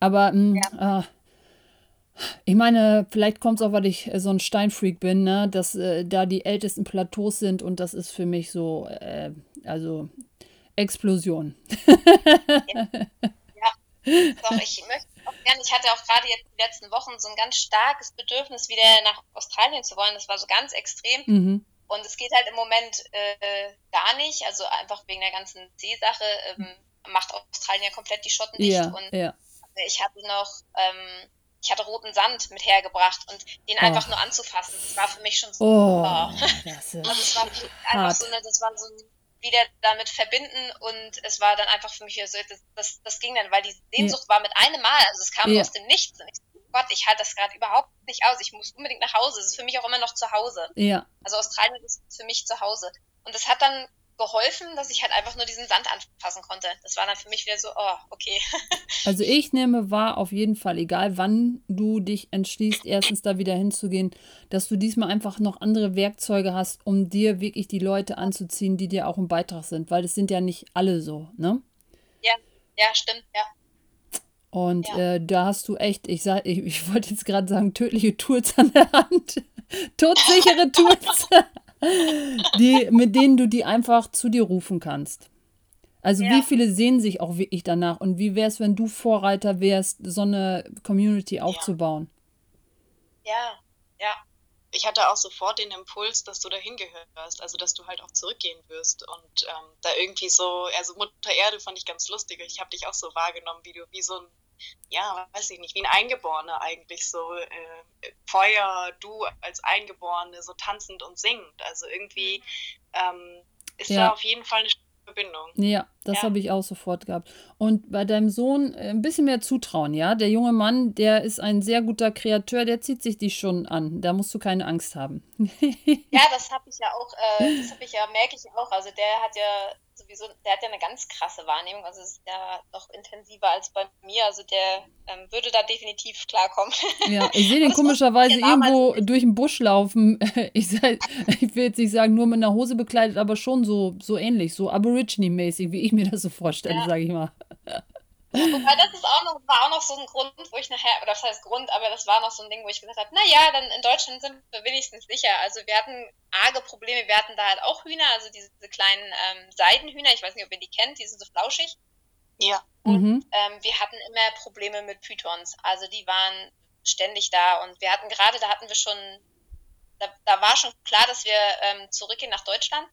Aber, mh, äh, Ich meine, vielleicht kommt es auch, weil ich äh, so ein Steinfreak bin, ne? dass äh, da die ältesten Plateaus sind und das ist für mich so, äh, also Explosion. ja. Doch, ich möchte ich hatte auch gerade jetzt die letzten Wochen so ein ganz starkes Bedürfnis, wieder nach Australien zu wollen. Das war so ganz extrem. Mhm. Und es geht halt im Moment äh, gar nicht, also einfach wegen der ganzen Seesache ähm, macht Australien ja komplett die Schotten dicht. Ja, und ja. ich hatte noch, ähm, ich hatte roten Sand mit hergebracht und den einfach nur anzufassen, das war für mich schon so. Oh, boah. das ist Also es war einfach hart. so eine, das war so ein wieder damit verbinden und es war dann einfach für mich so, das, das, das ging dann, weil die Sehnsucht war mit einem Mal, also es kam Ja. aus dem Nichts und ich so, oh Gott, ich halte das gerade überhaupt nicht aus, ich muss unbedingt nach Hause, es ist für mich auch immer noch zu Hause. Ja, Also Australien ist für mich zu Hause. Und das hat dann geholfen, dass ich halt einfach nur diesen Sand anfassen konnte. Das war dann für mich wieder so, oh, okay. also ich nehme wahr, auf jeden Fall, egal wann du dich entschließt, erstens da wieder hinzugehen, dass du diesmal einfach noch andere Werkzeuge hast, um dir wirklich die Leute anzuziehen, die dir auch ein Beitrag sind, weil das sind ja nicht alle so, ne? Ja, stimmt, ja. Und Ja. äh, da hast du echt, ich sag, ich, ich wollte jetzt gerade sagen, tödliche Tools an der Hand. Todsichere Tools, die, mit denen du die einfach zu dir rufen kannst. Also Ja. wie viele sehen sich auch wirklich danach und wie wär's, wenn du Vorreiter wärst, so eine Community aufzubauen? Ja, ja. ich hatte auch sofort den Impuls, dass du dahin gehörst, also dass du halt auch zurückgehen wirst und ähm, da irgendwie so, also Mutter Erde fand ich ganz lustig. Ich habe dich auch so wahrgenommen, wie du wie so ein, ja, weiß ich nicht, wie ein Eingeborener eigentlich so äh, Feuer, du als Eingeborene so tanzend und singend. Also irgendwie ähm, ist Ja. da auf jeden Fall eine Verbindung. Ja, das Ja. habe ich auch sofort gehabt. Und bei deinem Sohn äh, ein bisschen mehr zutrauen, ja? Der junge Mann, der ist ein sehr guter Kreateur, der zieht sich dich schon an. Da musst du keine Angst haben. Ja, das habe ich ja auch, äh, das habe ich ja, merke ich auch. Also der hat ja sowieso, der hat ja eine ganz krasse Wahrnehmung, also es ist ja noch intensiver als bei mir. Also der ähm, würde da definitiv klarkommen. Ja, ich sehe den komischerweise irgendwo durch den Busch laufen. Ich, sei, ich will jetzt nicht sagen, nur mit einer Hose bekleidet, aber schon so, so ähnlich, so Aborigine-mäßig, wie ich mir das so vorstelle, Ja. sage ich mal. Wobei das ist auch noch, war auch noch so ein Grund, wo ich nachher, oder das heißt Grund, aber das war noch so ein Ding, wo ich gesagt habe, naja, dann in Deutschland sind wir wenigstens sicher. Also wir hatten arge Probleme, wir hatten da halt auch Hühner, also diese kleinen ähm, Seidenhühner, ich weiß nicht, ob ihr die kennt, die sind so flauschig. Ja, Mhm. Ähm, wir hatten immer Probleme mit Pythons, also die waren ständig da und wir hatten gerade, da hatten wir schon, da, da war schon klar, dass wir ähm, zurückgehen nach Deutschland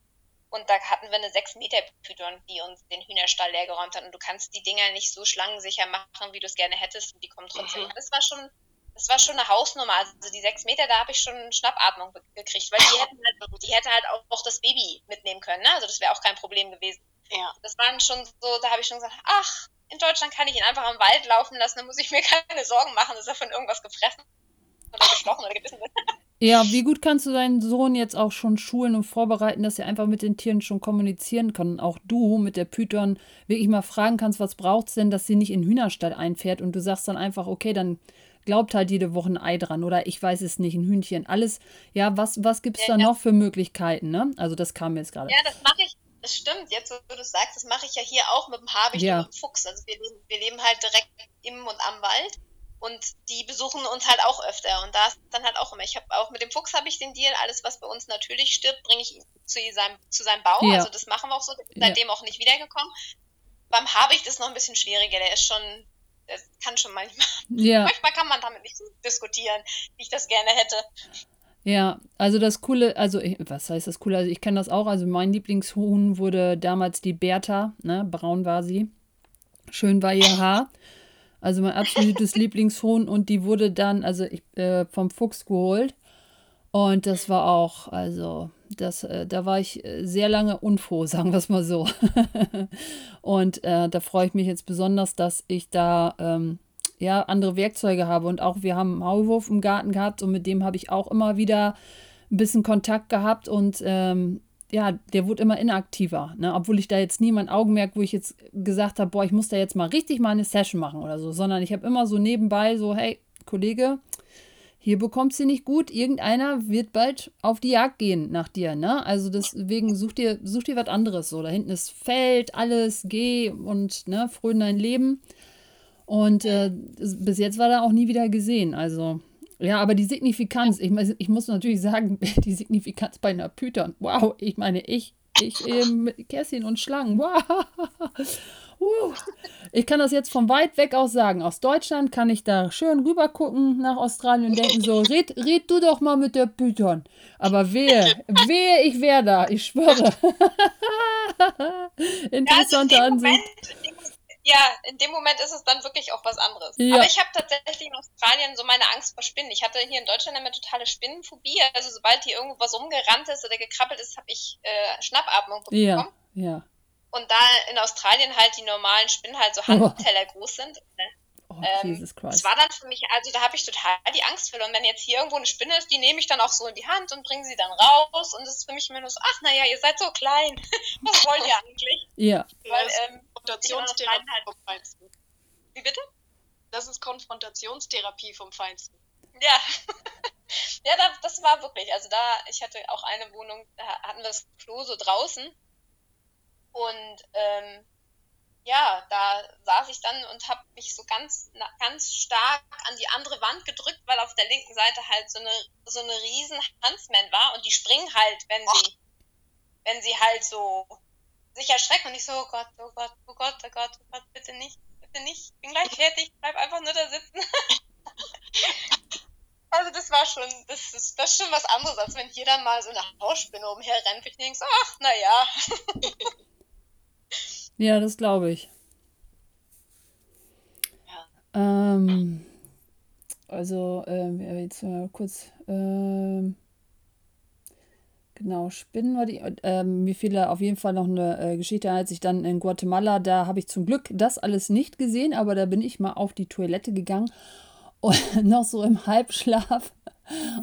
und da hatten wir eine 6 Meter Python, die uns den Hühnerstall leergeräumt hat und du kannst die Dinger nicht so schlangensicher machen, wie du es gerne hättest und die kommen trotzdem. Mhm. Das war schon, das war schon eine Hausnummer, also die 6 Meter, da habe ich schon Schnappatmung gekriegt, weil die hätten halt, die hätte halt auch, auch das Baby mitnehmen können, ne? also das wäre auch kein Problem gewesen ja. das waren schon so, da habe ich schon gesagt, ach, in Deutschland kann ich ihn einfach im Wald laufen lassen, da muss ich mir keine Sorgen machen, dass er von irgendwas gefressen oder gestochen oder gebissen wird. Ja, wie gut kannst du deinen Sohn jetzt auch schon schulen und vorbereiten, dass er einfach mit den Tieren schon kommunizieren kann? Und auch du mit der Python wirklich mal fragen kannst, was braucht's denn, dass sie nicht in Hühnerstall einfährt und du sagst dann einfach, okay, dann glaubt halt jede Woche ein Ei dran oder ich weiß es nicht, ein Hühnchen, alles. Ja, was, was gibt's da Ja, ja. noch für Möglichkeiten, ne? Also das kam mir jetzt gerade. Ja, das mache ich, das stimmt, jetzt wo du das sagst, das mache ich ja hier auch mit dem Habicht Ja. und dem Fuchs. Also wir leben, wir leben halt direkt im und am Wald und die besuchen uns halt auch öfter und da ist dann halt auch immer, ich habe auch mit dem Fuchs habe ich den Deal, alles was bei uns natürlich stirbt, bringe ich ihn zu seinem, zu seinem Bau, Ja. also das machen wir auch so, ist Ja. seitdem auch nicht wiedergekommen. Beim Habicht ist noch ein bisschen schwieriger, der ist schon, der kann schon manchmal Ja. Manchmal kann man damit nicht diskutieren, wie ich das gerne hätte. Ja, also das Coole, also ich, was heißt das Coole? Also ich kenne das auch. Also mein Lieblingshuhn wurde damals die Bertha, ne? Braun war sie. Schön war ihr Haar. Also mein absolutes Lieblingshuhn und die wurde dann, also ich, äh, vom Fuchs geholt. Und das war auch, also das, äh, da war ich äh, sehr lange unfroh, sagen wir es mal so. und äh, da freue ich mich jetzt besonders, dass ich da ähm, ja andere Werkzeuge habe und auch wir haben einen Maulwurf im Garten gehabt und mit dem habe ich auch immer wieder ein bisschen Kontakt gehabt und ähm, ja, der wurde immer inaktiver, ne? obwohl ich da jetzt nie mein Augenmerk, wo ich jetzt gesagt habe, boah, ich muss da jetzt mal richtig mal eine Session machen oder so, sondern ich habe immer so nebenbei so, hey, Kollege, hier bekommst du nicht gut, irgendeiner wird bald auf die Jagd gehen nach dir, ne? Also deswegen such dir, such dir was anderes so. Da hinten ist Feld, alles, geh und ne, fröne dein Leben. Und äh, bis jetzt war er auch nie wieder gesehen. Also, ja, aber die Signifikanz, ich, ich muss natürlich sagen, die Signifikanz bei einer Python, wow, ich meine, ich, ich eben mit Kässchen und Schlangen, wow. Uh, ich kann das jetzt von weit weg aus sagen. Aus Deutschland kann ich da schön rüber gucken nach Australien und denken so, red, red du doch mal mit der Python. Aber wehe, wehe, ich wäre da, ich schwöre. Interessante ja, also Ansicht. Moment, ja, in dem Moment ist es dann wirklich auch was anderes. Ja. Aber ich habe tatsächlich in Australien so meine Angst vor Spinnen. Ich hatte hier in Deutschland immer totale Spinnenphobie. Also sobald hier irgendwo was rumgerannt ist oder gekrabbelt ist, habe ich äh, Schnappatmung bekommen. Ja, ja. Und da in Australien halt die normalen Spinnen halt so Handteller oh. groß sind. Ne? Oh, ähm, Jesus Christ. Das war dann für mich, also da habe ich total die Angst vor. Und wenn jetzt hier irgendwo eine Spinne ist, die nehme ich dann auch so in die Hand und bringe sie dann raus. Und das ist für mich immer nur so, ach naja, ihr seid so klein. Was wollt ihr eigentlich? Ja. Weil, ähm, Konfrontationstherapie halt vom Feinsten. Wie bitte? Das ist Konfrontationstherapie vom Feinsten. Ja. ja, das war wirklich. Also da, ich hatte auch eine Wohnung, da hatten wir das Klo so draußen und ähm, ja, da saß ich dann und habe mich so ganz, ganz stark an die andere Wand gedrückt, weil auf der linken Seite halt so eine, so eine riesen Huntsman war und die springen halt, wenn sie, wenn sie halt so sich erschrecken und ich so, oh Gott, oh Gott, oh Gott, oh Gott, oh Gott, bitte nicht, bitte nicht, ich bin gleich fertig, bleib einfach nur da sitzen. also das war schon, das ist, das ist schon was anderes, als wenn hier dann mal so eine Hausspinne umherrennt. Ich denke so, ach, naja. Ja, das glaube ich. Ja. Ähm, also, äh, jetzt mal kurz. Ähm, genau, Spinnen war die. Äh, mir fiel da auf jeden Fall noch eine äh, Geschichte, als ich dann in Guatemala, da habe ich zum Glück das alles nicht gesehen, aber da bin ich mal auf die Toilette gegangen und noch so im Halbschlaf.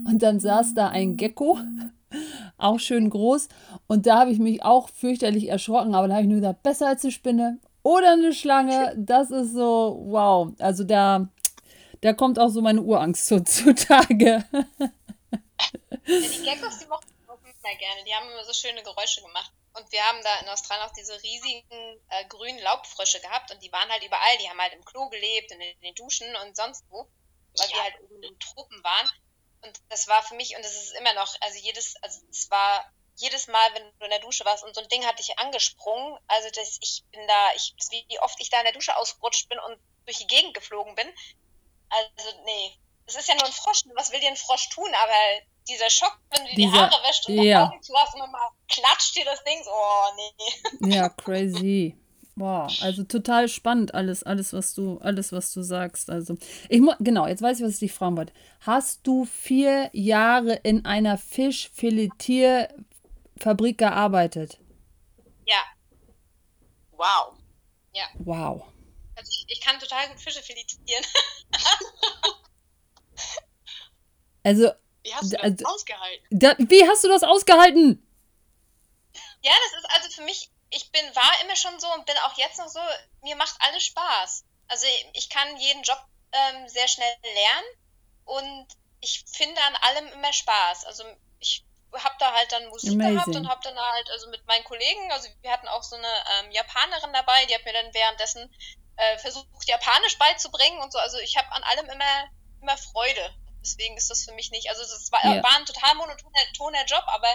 Und dann saß da ein Gecko auch schön groß. Und da habe ich mich auch fürchterlich erschrocken, aber da habe ich nur gesagt, besser als eine Spinne oder eine Schlange. Das ist so, wow. Also da, da kommt auch so meine Urangst zu, zutage. Ja, die Geckos, die mochten ich auch sehr gerne. Die haben immer so schöne Geräusche gemacht. Und wir haben da in Australien auch diese riesigen äh, grünen Laubfrösche gehabt und die waren halt überall. Die haben halt im Klo gelebt, in, in den Duschen und sonst wo, weil ja. wir halt oben in Tropen waren. Und das war für mich, und das ist immer noch, also jedes, also es war jedes Mal, wenn du in der Dusche warst und so ein Ding hat dich angesprungen, also das, ich bin da, ich, wie oft ich da in der Dusche ausgerutscht bin und durch die Gegend geflogen bin. Also, nee. Es ist ja nur ein Frosch, was will dir ein Frosch tun? Aber dieser Schock, wenn du Dieser, die Haare wäschst und ja. Augen zu hast und mal klatscht dir das Ding so, oh nee. Ja, crazy. Boah, also total spannend alles, alles, was du, alles, was du sagst. Also, ich genau, jetzt weiß ich, was ich dich fragen wollte. Hast du vier Jahre in einer Fischfiletierfabrik gearbeitet? Ja. Wow. Ja. Wow. Also ich, ich kann total gut Fische filetieren. also. Wie hast du das also, ausgehalten? Da, wie hast du das ausgehalten? Ja, das ist also für mich ich bin, war immer schon so und bin auch jetzt noch so, mir macht alles Spaß. Also ich kann jeden Job ähm, sehr schnell lernen und ich finde an allem immer Spaß. Also ich habe da halt dann Musik Amazing. gehabt und habe dann halt, also mit meinen Kollegen, also wir hatten auch so eine ähm, Japanerin dabei, die hat mir dann währenddessen äh, versucht, Japanisch beizubringen und so. Also ich habe an allem immer, immer Freude. Deswegen ist das für mich nicht, also es war, ja. war ein total monotoner Job, aber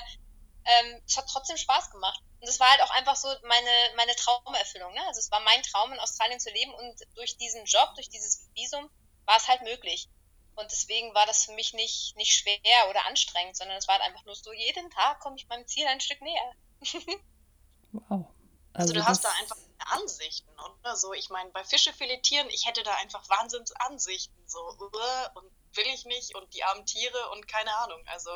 ähm, es hat trotzdem Spaß gemacht. Und es war halt auch einfach so meine, meine Traumerfüllung. Ne? Also es war mein Traum, in Australien zu leben und durch diesen Job, durch dieses Visum war es halt möglich. Und deswegen war das für mich nicht, nicht schwer oder anstrengend, sondern es war halt einfach nur so, jeden Tag komme ich meinem Ziel ein Stück näher. wow. Also, also du hast da einfach Ansichten, oder? So, ich meine, bei Fische filetieren, ich hätte da einfach Wahnsinnsansichten, so, und will ich nicht und die armen Tiere und keine Ahnung. Also,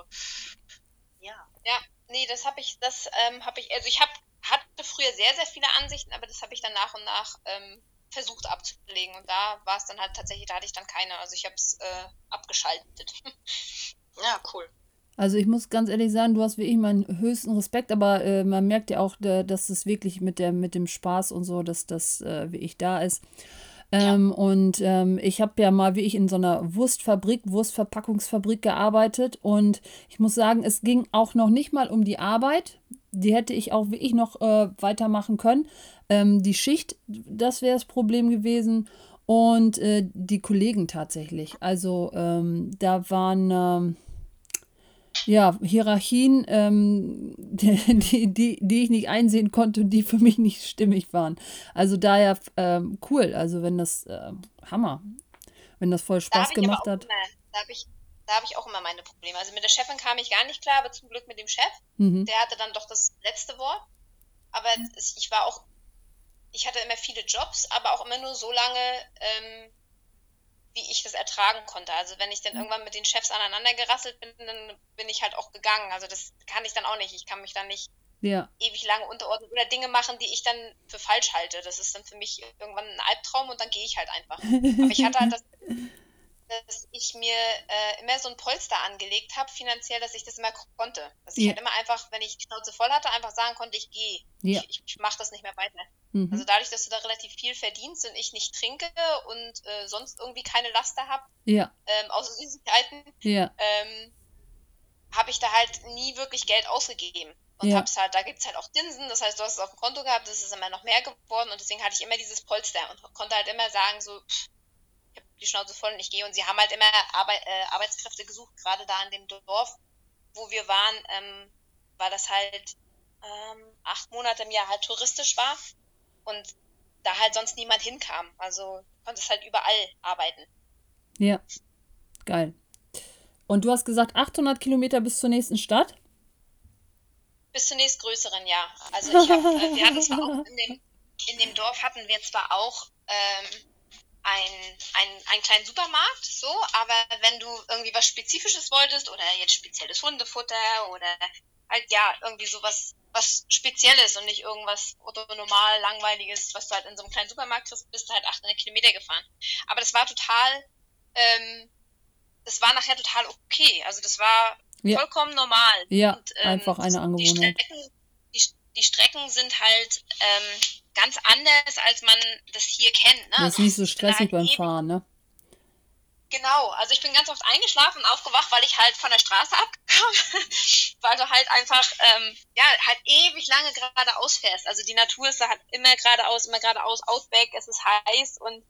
ja. Ja, nee, das habe ich, das ähm, habe ich, also ich hab, hatte früher sehr, sehr viele Ansichten, aber das habe ich dann nach und nach ähm, versucht abzulegen. Und da war es dann halt tatsächlich, da hatte ich dann keine. Also ich habe es äh, abgeschaltet. ja, cool. Also ich muss ganz ehrlich sagen, du hast wirklich meinen höchsten Respekt, aber äh, man merkt ja auch, dass es wirklich mit, der, mit dem Spaß und so, dass das äh, wie ich da ist. Ähm, ja. Und ähm, ich habe ja mal wie ich in so einer Wurstfabrik, Wurstverpackungsfabrik gearbeitet und ich muss sagen, es ging auch noch nicht mal um die Arbeit. Die hätte ich auch wie ich noch äh, weitermachen können. Ähm, die Schicht, das wäre das Problem gewesen. und äh, die Kollegen tatsächlich. Also ähm, da waren ähm, ja Hierarchien, ähm, die, die, die ich nicht einsehen konnte und die für mich nicht stimmig waren. Also daher ähm, cool. Also wenn das äh, Hammer, wenn das voll Spaß gemacht hat. Immer, da habe ich, hab ich auch immer meine Probleme. Also mit der Chefin kam ich gar nicht klar, aber zum Glück mit dem Chef. Mhm. Der hatte dann doch das letzte Wort. Aber ich war auch ich hatte immer viele Jobs, aber auch immer nur so lange, ähm, wie ich das ertragen konnte. Also wenn ich dann mhm. irgendwann mit den Chefs aneinander gerasselt bin, dann bin ich halt auch gegangen. Also das kann ich dann auch nicht. Ich kann mich dann nicht ja. ewig lange unterordnen oder Dinge machen, die ich dann für falsch halte. Das ist dann für mich irgendwann ein Albtraum und dann gehe ich halt einfach. Aber ich hatte halt das dass ich mir äh, immer so ein Polster angelegt habe, finanziell, dass ich das immer konnte. Dass ich halt immer einfach, wenn ich die Schnauze voll hatte, einfach sagen konnte, ich gehe. Ja. Ich, ich mache das nicht mehr weiter. Mhm. Also dadurch, dass du da relativ viel verdienst und ich nicht trinke und äh, sonst irgendwie keine Laster habe, ja. ähm, außer Süßigkeiten, ja. ähm, habe ich da halt nie wirklich Geld ausgegeben. Und Ja. hab's halt, da gibt's halt auch Zinsen, das heißt, du hast es auf dem Konto gehabt, das ist immer noch mehr geworden und deswegen hatte ich immer dieses Polster und konnte halt immer sagen, so, pff, die Schnauze voll und ich gehe. Und sie haben halt immer Arbeit, äh, Arbeitskräfte gesucht, gerade da in dem Dorf, wo wir waren, ähm, weil das halt ähm, acht Monate im Jahr halt touristisch war und da halt sonst niemand hinkam. Also konntest halt überall arbeiten. Ja. Geil. Und du hast gesagt 800 Kilometer bis zur nächsten Stadt? Bis zur nächstgrößeren, ja. Also ich hab, äh, wir hatten zwar auch in dem, in dem Dorf hatten wir zwar auch ähm, ein, ein, einen kleinen Supermarkt, so, aber wenn du irgendwie was Spezifisches wolltest oder jetzt spezielles Hundefutter oder halt ja, irgendwie sowas was Spezielles und nicht irgendwas oder normal langweiliges, was du halt in so einem kleinen Supermarkt kriegst, bist du halt 800 Kilometer gefahren. Aber das war total, ähm, das war nachher total okay. Also das war Ja. vollkommen normal. Ja, Und, ähm, einfach eine Die Angewohnheit. Strecken, die, die Strecken sind halt ähm, ganz anders, als man das hier kennt. Ne? Das ist Also nicht so bin stressig beim Fahren, ne? Genau, also ich bin ganz oft eingeschlafen und aufgewacht, weil ich halt von der Straße abkam, weil du halt einfach, ähm, ja, halt ewig lange geradeaus fährst. Also die Natur ist da halt immer geradeaus, immer geradeaus, Outback, es ist heiß und,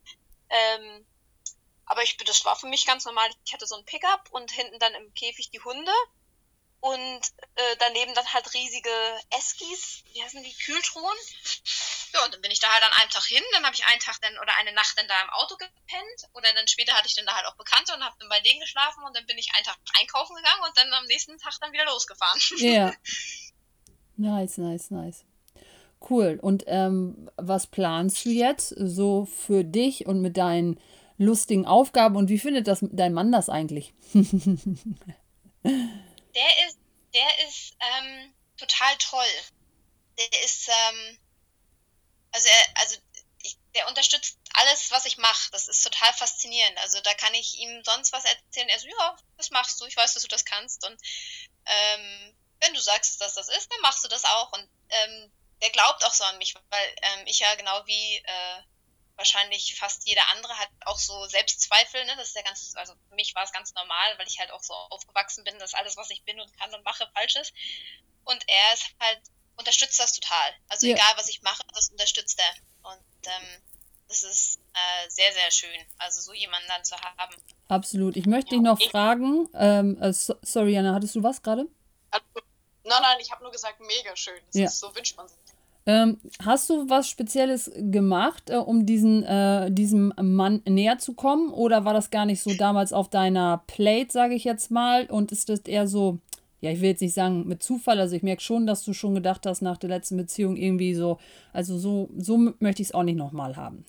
ähm, aber ich, das war für mich ganz normal. Ich hatte so ein Pickup und hinten dann im Käfig die Hunde und äh, daneben dann halt riesige Eskis, wie heißen die, Kühltruhen. Ja, und dann bin ich da halt an einem Tag hin, dann habe ich einen Tag dann oder eine Nacht dann da im Auto gepennt oder dann später hatte ich dann da halt auch Bekannte und habe dann bei denen geschlafen und dann bin ich einen Tag einkaufen gegangen und dann am nächsten Tag dann wieder losgefahren. Ja. Nice, nice, nice. Cool. Und ähm, was planst du jetzt so für dich und mit deinen lustigen Aufgaben und wie findet das dein Mann das eigentlich? Der ist, der ist ähm, total toll. Der ist, ähm, also er, also ich, der unterstützt alles, was ich mache. Das ist total faszinierend. Also da kann ich ihm sonst was erzählen. Er so, ja, das machst du. Ich weiß, dass du das kannst. Und ähm, wenn du sagst, dass das ist, dann machst du das auch. Und ähm, der glaubt auch so an mich, weil ähm, ich ja genau wie äh, wahrscheinlich fast jeder andere hat auch so Selbstzweifel. Ne? Das ist ja ganz, also für mich war es ganz normal, weil ich halt auch so aufgewachsen bin, dass alles, was ich bin und kann und mache, falsch ist. Und er ist halt, unterstützt das total. Also Ja. egal, was ich mache, das unterstützt er. Und ähm, das ist äh, sehr, sehr schön. Also so jemanden dann zu haben. Absolut. Ich möchte dich noch fragen, ähm, äh, so, sorry, Jana, hattest du was gerade? Also, nein, nein, ich habe nur gesagt, mega schön. Das Ja. ist, so wünscht man sich. Ähm, hast du was Spezielles gemacht, äh, um diesen, äh, diesem Mann näher zu kommen? Oder war das gar nicht so damals auf deiner Plate, sage ich jetzt mal? Und ist das eher so, ja, ich will jetzt nicht sagen mit Zufall, also ich merke schon, dass du schon gedacht hast nach der letzten Beziehung irgendwie so, also so, so möchte ich es auch nicht nochmal haben.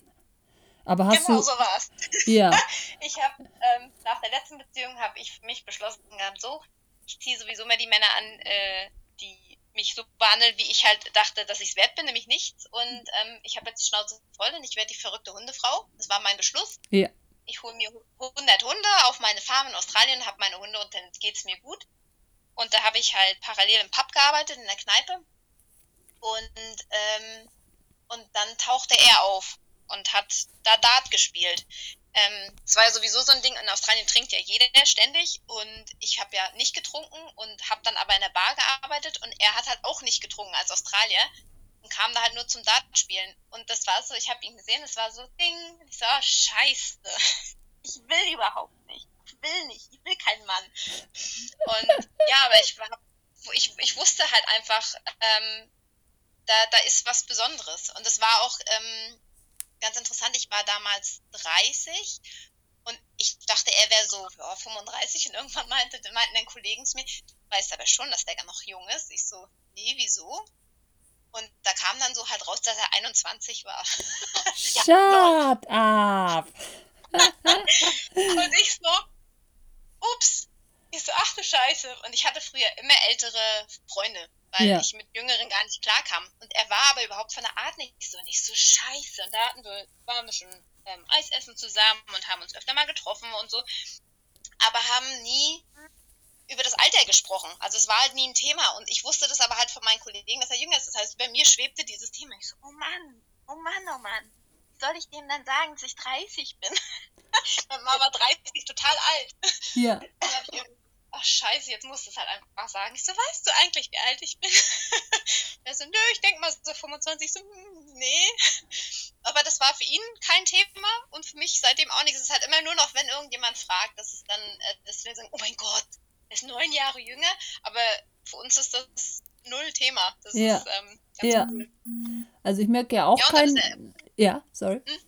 Aber hast genau du, so war's. ja, Ich habe ähm, nach der letzten Beziehung habe ich für mich beschlossen gehabt, so, ich ziehe sowieso mehr die Männer an, äh, die mich so behandeln, wie ich halt dachte, dass ich es wert bin, nämlich nichts. Und ähm, ich habe jetzt die Schnauze voll und ich werde die verrückte Hundefrau. Das war mein Beschluss. ja, Ich hole mir 100 Hunde auf meine Farm in Australien, habe meine Hunde und dann geht's mir gut. Und da habe ich halt parallel im Pub gearbeitet, in der Kneipe. Und, ähm, und dann tauchte er auf und hat da Dart gespielt. Ähm, es war ja sowieso so ein Ding, in Australien trinkt ja jeder ständig und ich habe ja nicht getrunken und habe dann aber in der Bar gearbeitet und er hat halt auch nicht getrunken als Australier. und kam da halt nur zum Datenspielen. Und das war so, ich habe ihn gesehen, es war so Ding. Ich so, oh, scheiße. Ich will überhaupt nicht. Ich will nicht. Ich will keinen Mann. Und ja, aber ich war, ich, ich wusste halt einfach, ähm, da, da ist was Besonderes. Und es war auch ähm, ganz interessant, ich war damals 30 und ich dachte, er wäre so ja, 35 und irgendwann meinte, meinten ein Kollegen zu mir, weißt aber schon, dass der noch jung ist. Ich so, nee, wieso? Und da kam dann so halt raus, dass er 21 war. Shut ja, up! und ich so, ups. Ich so, ach du Scheiße. Und ich hatte früher immer ältere Freunde, weil ja. ich mit Jüngeren gar nicht klarkam. Und er war aber überhaupt von der Art nicht so. Und ich so, scheiße. Und da hatten wir, waren wir schon ähm, Eis essen zusammen und haben uns öfter mal getroffen und so. Aber haben nie über das Alter gesprochen. Also es war halt nie ein Thema. Und ich wusste das aber halt von meinen Kollegen, dass er jünger ist. Das heißt, bei mir schwebte dieses Thema. Ich so, oh Mann, oh Mann, oh Mann. Wie soll ich dem dann sagen, dass ich 30 bin? Meine Mama 30, total alt. Ja. Ach scheiße, jetzt musst du es halt einfach sagen. Ich so, weißt du eigentlich, wie alt ich bin? er so, nö, ich denke mal so 25. Ich so, hm, nee. Aber das war für ihn kein Thema und für mich seitdem auch nichts. Es ist halt immer nur noch, wenn irgendjemand fragt, dass es dann, äh, dass wir sagen, oh mein Gott, er ist neun Jahre jünger, aber für uns ist das null Thema. Das ja. ist ähm, ja. Cool. Also ich merke ja auch ja, kein... Er, ja, sorry. Hm?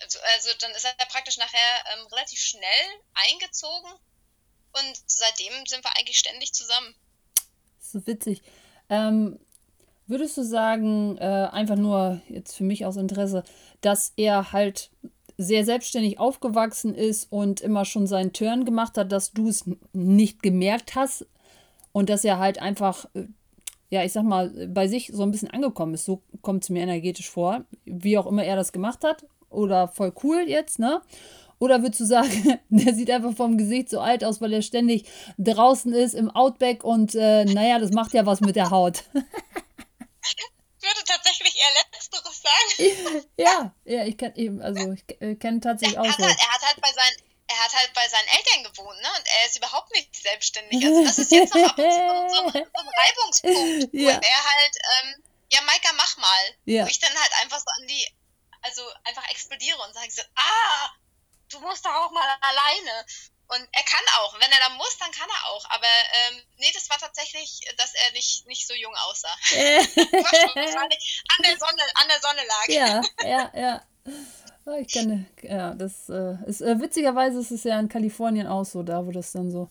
Also, also, dann ist er praktisch nachher ähm, relativ schnell eingezogen und seitdem sind wir eigentlich ständig zusammen. So witzig. Ähm, würdest du sagen, äh, einfach nur jetzt für mich aus Interesse, dass er halt sehr selbstständig aufgewachsen ist und immer schon seinen Turn gemacht hat, dass du es nicht gemerkt hast und dass er halt einfach, äh, ja, ich sag mal, bei sich so ein bisschen angekommen ist. So kommt es mir energetisch vor, wie auch immer er das gemacht hat. Oder voll cool jetzt, ne? Oder würdest du sagen, der sieht einfach vom Gesicht so alt aus, weil er ständig draußen ist im Outback und äh, naja, das macht ja was mit der Haut. Ich würde tatsächlich eher Letzteres sagen. ja, ja, ich kenne eben, also ich äh, kenne tatsächlich auch so. Halt, er hat halt bei seinen er hat halt bei seinen Eltern gewohnt, ne? Und er ist überhaupt nicht selbstständig. Also das ist jetzt noch ab und zu so, so, ein Reibungspunkt, ja. wo er halt, ähm, ja, Maika, mach mal. Ja. Wo ich dann halt einfach so an die, also einfach explodiere und sage so, ah, du musst doch auch mal alleine. Und er kann auch. Wenn er da muss, dann kann er auch. Aber ähm, nee, das war tatsächlich, dass er nicht, nicht so jung aussah. Wahrscheinlich an der Sonne, an der Sonne lag. Ja, ja, ja. Ich kenne, ja, das äh, ist äh, witzigerweise ist es ja in Kalifornien auch so, da wo das dann so.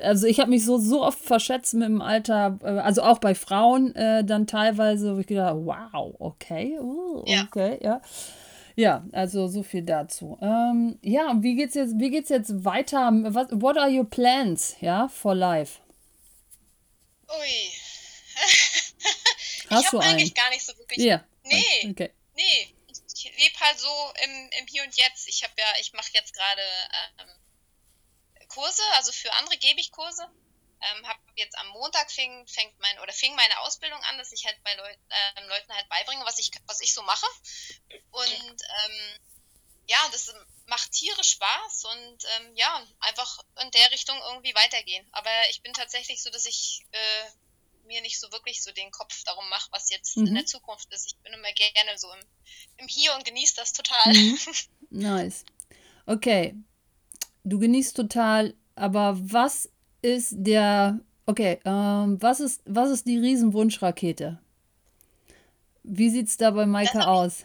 Also ich habe mich so so oft verschätzt mit dem Alter, äh, also auch bei Frauen äh, dann teilweise, wo ich gedacht, wow, okay, uh, okay, ja. ja. Ja, also so viel dazu. Ähm, ja, wie geht's jetzt, wie geht's jetzt weiter? What, what are your plans, ja, for life? Ui. Ich habe eigentlich gar nicht so wirklich. Ja. Nee. Okay. Nee. Ich lebe halt so im, im Hier und Jetzt. Ich habe ja, ich mache jetzt gerade ähm, Kurse, also für andere gebe ich Kurse. Ähm, habe jetzt am Montag fing, fängt mein oder fing meine Ausbildung an, dass ich halt bei Leut, äh, Leuten halt beibringe, was ich was ich so mache. Und ähm, ja, das macht Tiere Spaß und ähm, ja, einfach in der Richtung irgendwie weitergehen. Aber ich bin tatsächlich so, dass ich äh, mir nicht so wirklich so den Kopf darum mache, was jetzt mhm. in der Zukunft ist. Ich bin immer gerne so im, im Hier und genieße das total. Mhm. Nice. Okay. Du genießt total, aber was ist der. Okay, ähm, was, ist, was ist die Riesenwunschrakete? Wie sieht es da bei Maika aus?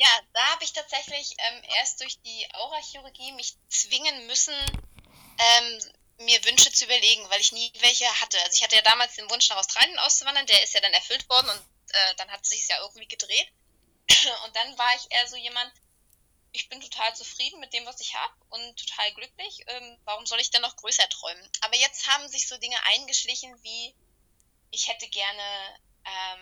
ja, da habe ich tatsächlich ähm, erst durch die Aurachirurgie mich zwingen müssen, ähm, mir Wünsche zu überlegen, weil ich nie welche hatte. Also ich hatte ja damals den Wunsch, nach Australien auszuwandern, der ist ja dann erfüllt worden und äh, dann hat es sich ja irgendwie gedreht. Und dann war ich eher so jemand, ich bin total zufrieden mit dem, was ich habe und total glücklich. Ähm, warum soll ich denn noch größer träumen? Aber jetzt haben sich so Dinge eingeschlichen, wie ich hätte gerne, ähm,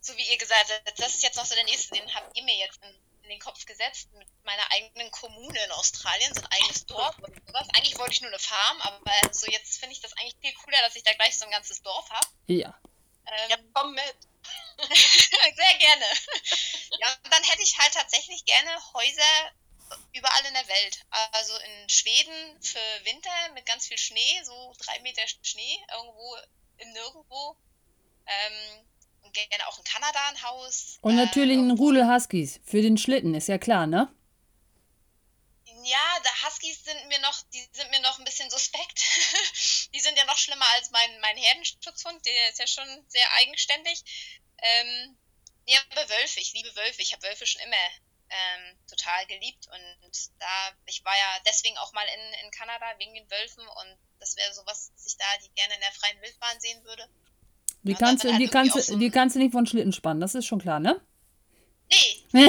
so wie ihr gesagt habt, das ist jetzt noch so der nächste, den habt ihr mir jetzt in, in den Kopf gesetzt, mit meiner eigenen Kommune in Australien, so ein eigenes Dorf oder sowas. Eigentlich wollte ich nur eine Farm, aber so jetzt finde ich das eigentlich viel cooler, dass ich da gleich so ein ganzes Dorf habe. Ja. Ähm, ja, komm mit. Sehr gerne. Ja, und dann hätte ich halt tatsächlich gerne Häuser überall in der Welt. Also in Schweden für Winter mit ganz viel Schnee, so drei Meter Schnee, irgendwo im Nirgendwo. Ähm, und gerne auch in Kanada ein Haus. Und natürlich äh, ein Rudel Huskies für den Schlitten, ist ja klar, ne? Ja, der Huskies sind mir noch, die sind mir noch ein bisschen suspekt. die sind ja noch schlimmer als mein, mein Herdenschutzhund, der ist ja schon sehr eigenständig. Ähm, ja, aber Wölfe, ich liebe Wölfe. Ich habe Wölfe schon immer ähm, total geliebt und da, ich war ja deswegen auch mal in, in Kanada wegen den Wölfen und das wäre sowas, was ich da die gerne in der freien Wildbahn sehen würde. Die kannst, du, halt die, kannst, so die kannst du nicht von Schlitten spannen, das ist schon klar, ne? Nee.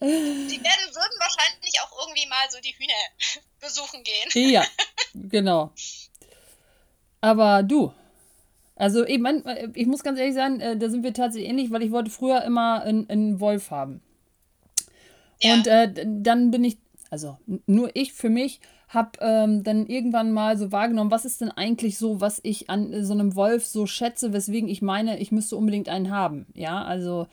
Die werden, würden wahrscheinlich auch irgendwie mal so die Hühner besuchen gehen. Ja, genau. Aber du, also ich, mein, ich muss ganz ehrlich sagen, äh, da sind wir tatsächlich ähnlich, weil ich wollte früher immer einen, einen Wolf haben. Ja. Und äh, dann bin ich, also nur ich für mich, habe ähm, dann irgendwann mal so wahrgenommen, was ist denn eigentlich so, was ich an äh, so einem Wolf so schätze, weswegen ich meine, ich müsste unbedingt einen haben. Ja, also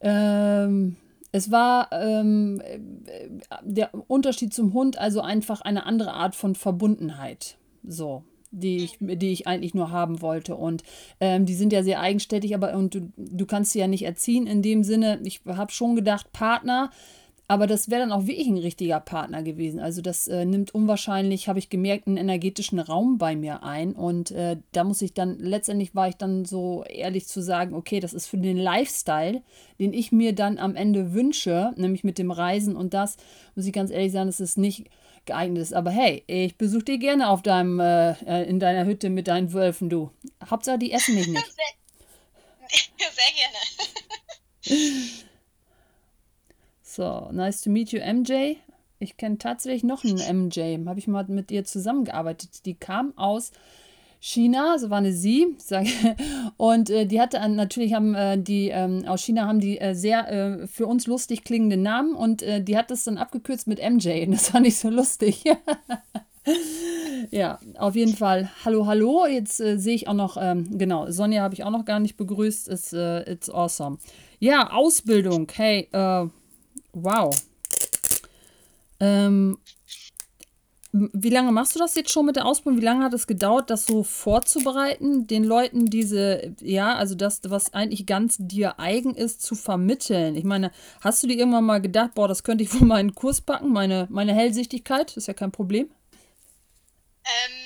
ähm, es war ähm, äh, der Unterschied zum Hund, also einfach eine andere Art von Verbundenheit. So. Die ich, die ich eigentlich nur haben wollte. Und ähm, die sind ja sehr eigenständig, aber und du, du kannst sie ja nicht erziehen in dem Sinne. Ich habe schon gedacht, Partner, aber das wäre dann auch wirklich ein richtiger Partner gewesen. Also das äh, nimmt unwahrscheinlich, habe ich gemerkt, einen energetischen Raum bei mir ein. Und äh, da muss ich dann, letztendlich war ich dann so ehrlich zu sagen, okay, das ist für den Lifestyle, den ich mir dann am Ende wünsche, nämlich mit dem Reisen und das, muss ich ganz ehrlich sagen, das ist nicht geeignet ist. Aber hey, ich besuche dich gerne auf deinem, äh, äh, in deiner Hütte mit deinen Wölfen, du. Hauptsache, die essen mich nicht. Sehr, sehr gerne. So, nice to meet you, MJ. Ich kenne tatsächlich noch einen MJ. Habe ich mal mit ihr zusammengearbeitet. Die kam aus China, so war eine sie, sag, und äh, die hatte natürlich haben äh, die ähm, aus China haben die äh, sehr äh, für uns lustig klingende Namen und äh, die hat das dann abgekürzt mit MJ und das war nicht so lustig. ja, auf jeden Fall. Hallo, hallo. Jetzt äh, sehe ich auch noch, ähm, genau, Sonja habe ich auch noch gar nicht begrüßt. It's, äh, it's awesome. Ja, Ausbildung. Hey, äh, wow. Ähm, wie lange machst du das jetzt schon mit der Ausbildung? Wie lange hat es gedauert, das so vorzubereiten, den Leuten diese, ja, also das, was eigentlich ganz dir eigen ist, zu vermitteln? Ich meine, hast du dir irgendwann mal gedacht, boah, das könnte ich wohl meinen Kurs packen, meine, meine Hellsichtigkeit, ist ja kein Problem. Ähm,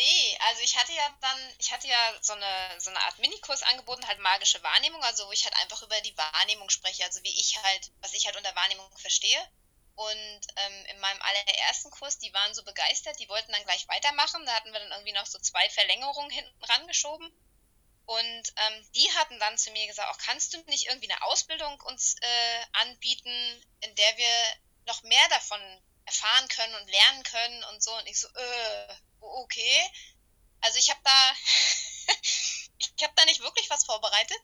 nee, also ich hatte ja dann, ich hatte ja so eine, so eine Art Minikurs angeboten, halt magische Wahrnehmung, also wo ich halt einfach über die Wahrnehmung spreche, also wie ich halt, was ich halt unter Wahrnehmung verstehe. Und ähm, in meinem allerersten Kurs, die waren so begeistert, die wollten dann gleich weitermachen. Da hatten wir dann irgendwie noch so zwei Verlängerungen hinten rangeschoben. Und ähm, die hatten dann zu mir gesagt, auch kannst du nicht irgendwie eine Ausbildung uns äh, anbieten, in der wir noch mehr davon erfahren können und lernen können und so. Und ich so, äh, okay. Also ich habe da, ich habe da nicht wirklich was vorbereitet.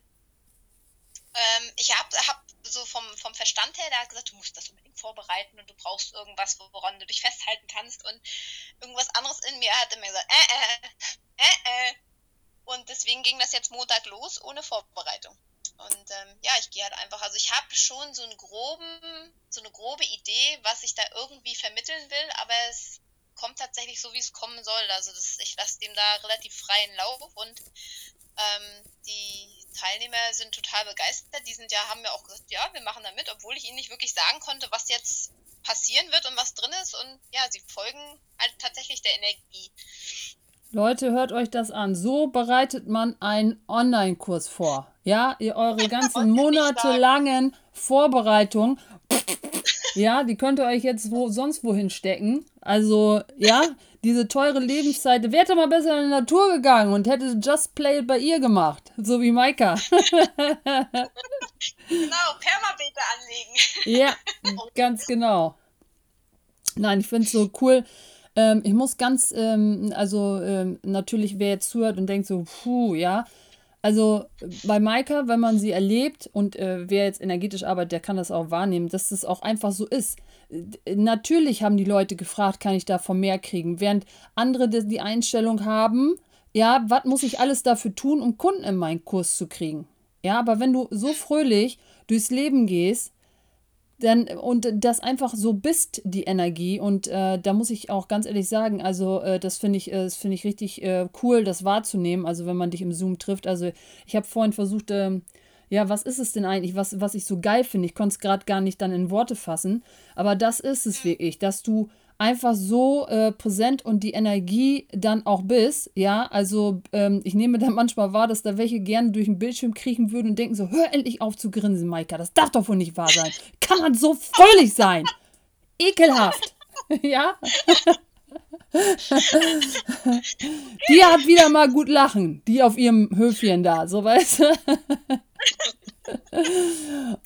Ähm, ich habe hab so vom, vom Verstand her, hat gesagt, du musst das unbedingt vorbereiten und du brauchst irgendwas, woran du dich festhalten kannst. Und irgendwas anderes in mir hat immer gesagt, äh, äh, äh, äh. Und deswegen ging das jetzt Montag los, ohne Vorbereitung. Und ähm, ja, ich gehe halt einfach, also ich habe schon so einen groben, so eine grobe Idee, was ich da irgendwie vermitteln will, aber es kommt tatsächlich so, wie es kommen soll. Also das, ich lasse dem da relativ freien Lauf und ähm, die Teilnehmer sind total begeistert. Die sind ja, haben mir auch gesagt, ja, wir machen da mit, obwohl ich ihnen nicht wirklich sagen konnte, was jetzt passieren wird und was drin ist. Und ja, sie folgen halt tatsächlich der Energie. Leute, hört euch das an. So bereitet man einen Online-Kurs vor. Ja, ihr eure ganzen monatelangen Vorbereitungen, ja, die könnt ihr euch jetzt wo, sonst wohin stecken. Also, ja, diese teure Lebenszeit. Wärt ihr mal besser in die Natur gegangen und hättet Just Play It bei ihr gemacht. So wie Maika. Genau, Permabeete anlegen. Ja, ganz genau. Nein, ich finde es so cool. Ähm, ich muss ganz, ähm, also ähm, natürlich, wer jetzt zuhört und denkt so, puh, ja. Also bei Maika, wenn man sie erlebt und äh, wer jetzt energetisch arbeitet, der kann das auch wahrnehmen, dass das auch einfach so ist. Natürlich haben die Leute gefragt, kann ich davon mehr kriegen, während andere die Einstellung haben, ja, was muss ich alles dafür tun, um Kunden in meinen Kurs zu kriegen? Ja, aber wenn du so fröhlich durchs Leben gehst, dann und das einfach so bist die Energie und äh, da muss ich auch ganz ehrlich sagen, also äh, das finde ich, äh, das finde ich richtig äh, cool, das wahrzunehmen. Also wenn man dich im Zoom trifft. Also ich habe vorhin versucht, ähm, ja, was ist es denn eigentlich, was, was ich so geil finde? Ich konnte es gerade gar nicht dann in Worte fassen, aber das ist es wirklich, dass du einfach so äh, präsent und die Energie dann auch bist, ja, also ähm, ich nehme dann manchmal wahr, dass da welche gerne durch den Bildschirm kriechen würden und denken so, hör endlich auf zu grinsen, Maika, das darf doch wohl nicht wahr sein. Kann man so fröhlich sein? Ekelhaft. ja? die hat wieder mal gut lachen, die auf ihrem Höfchen da, so weißt du.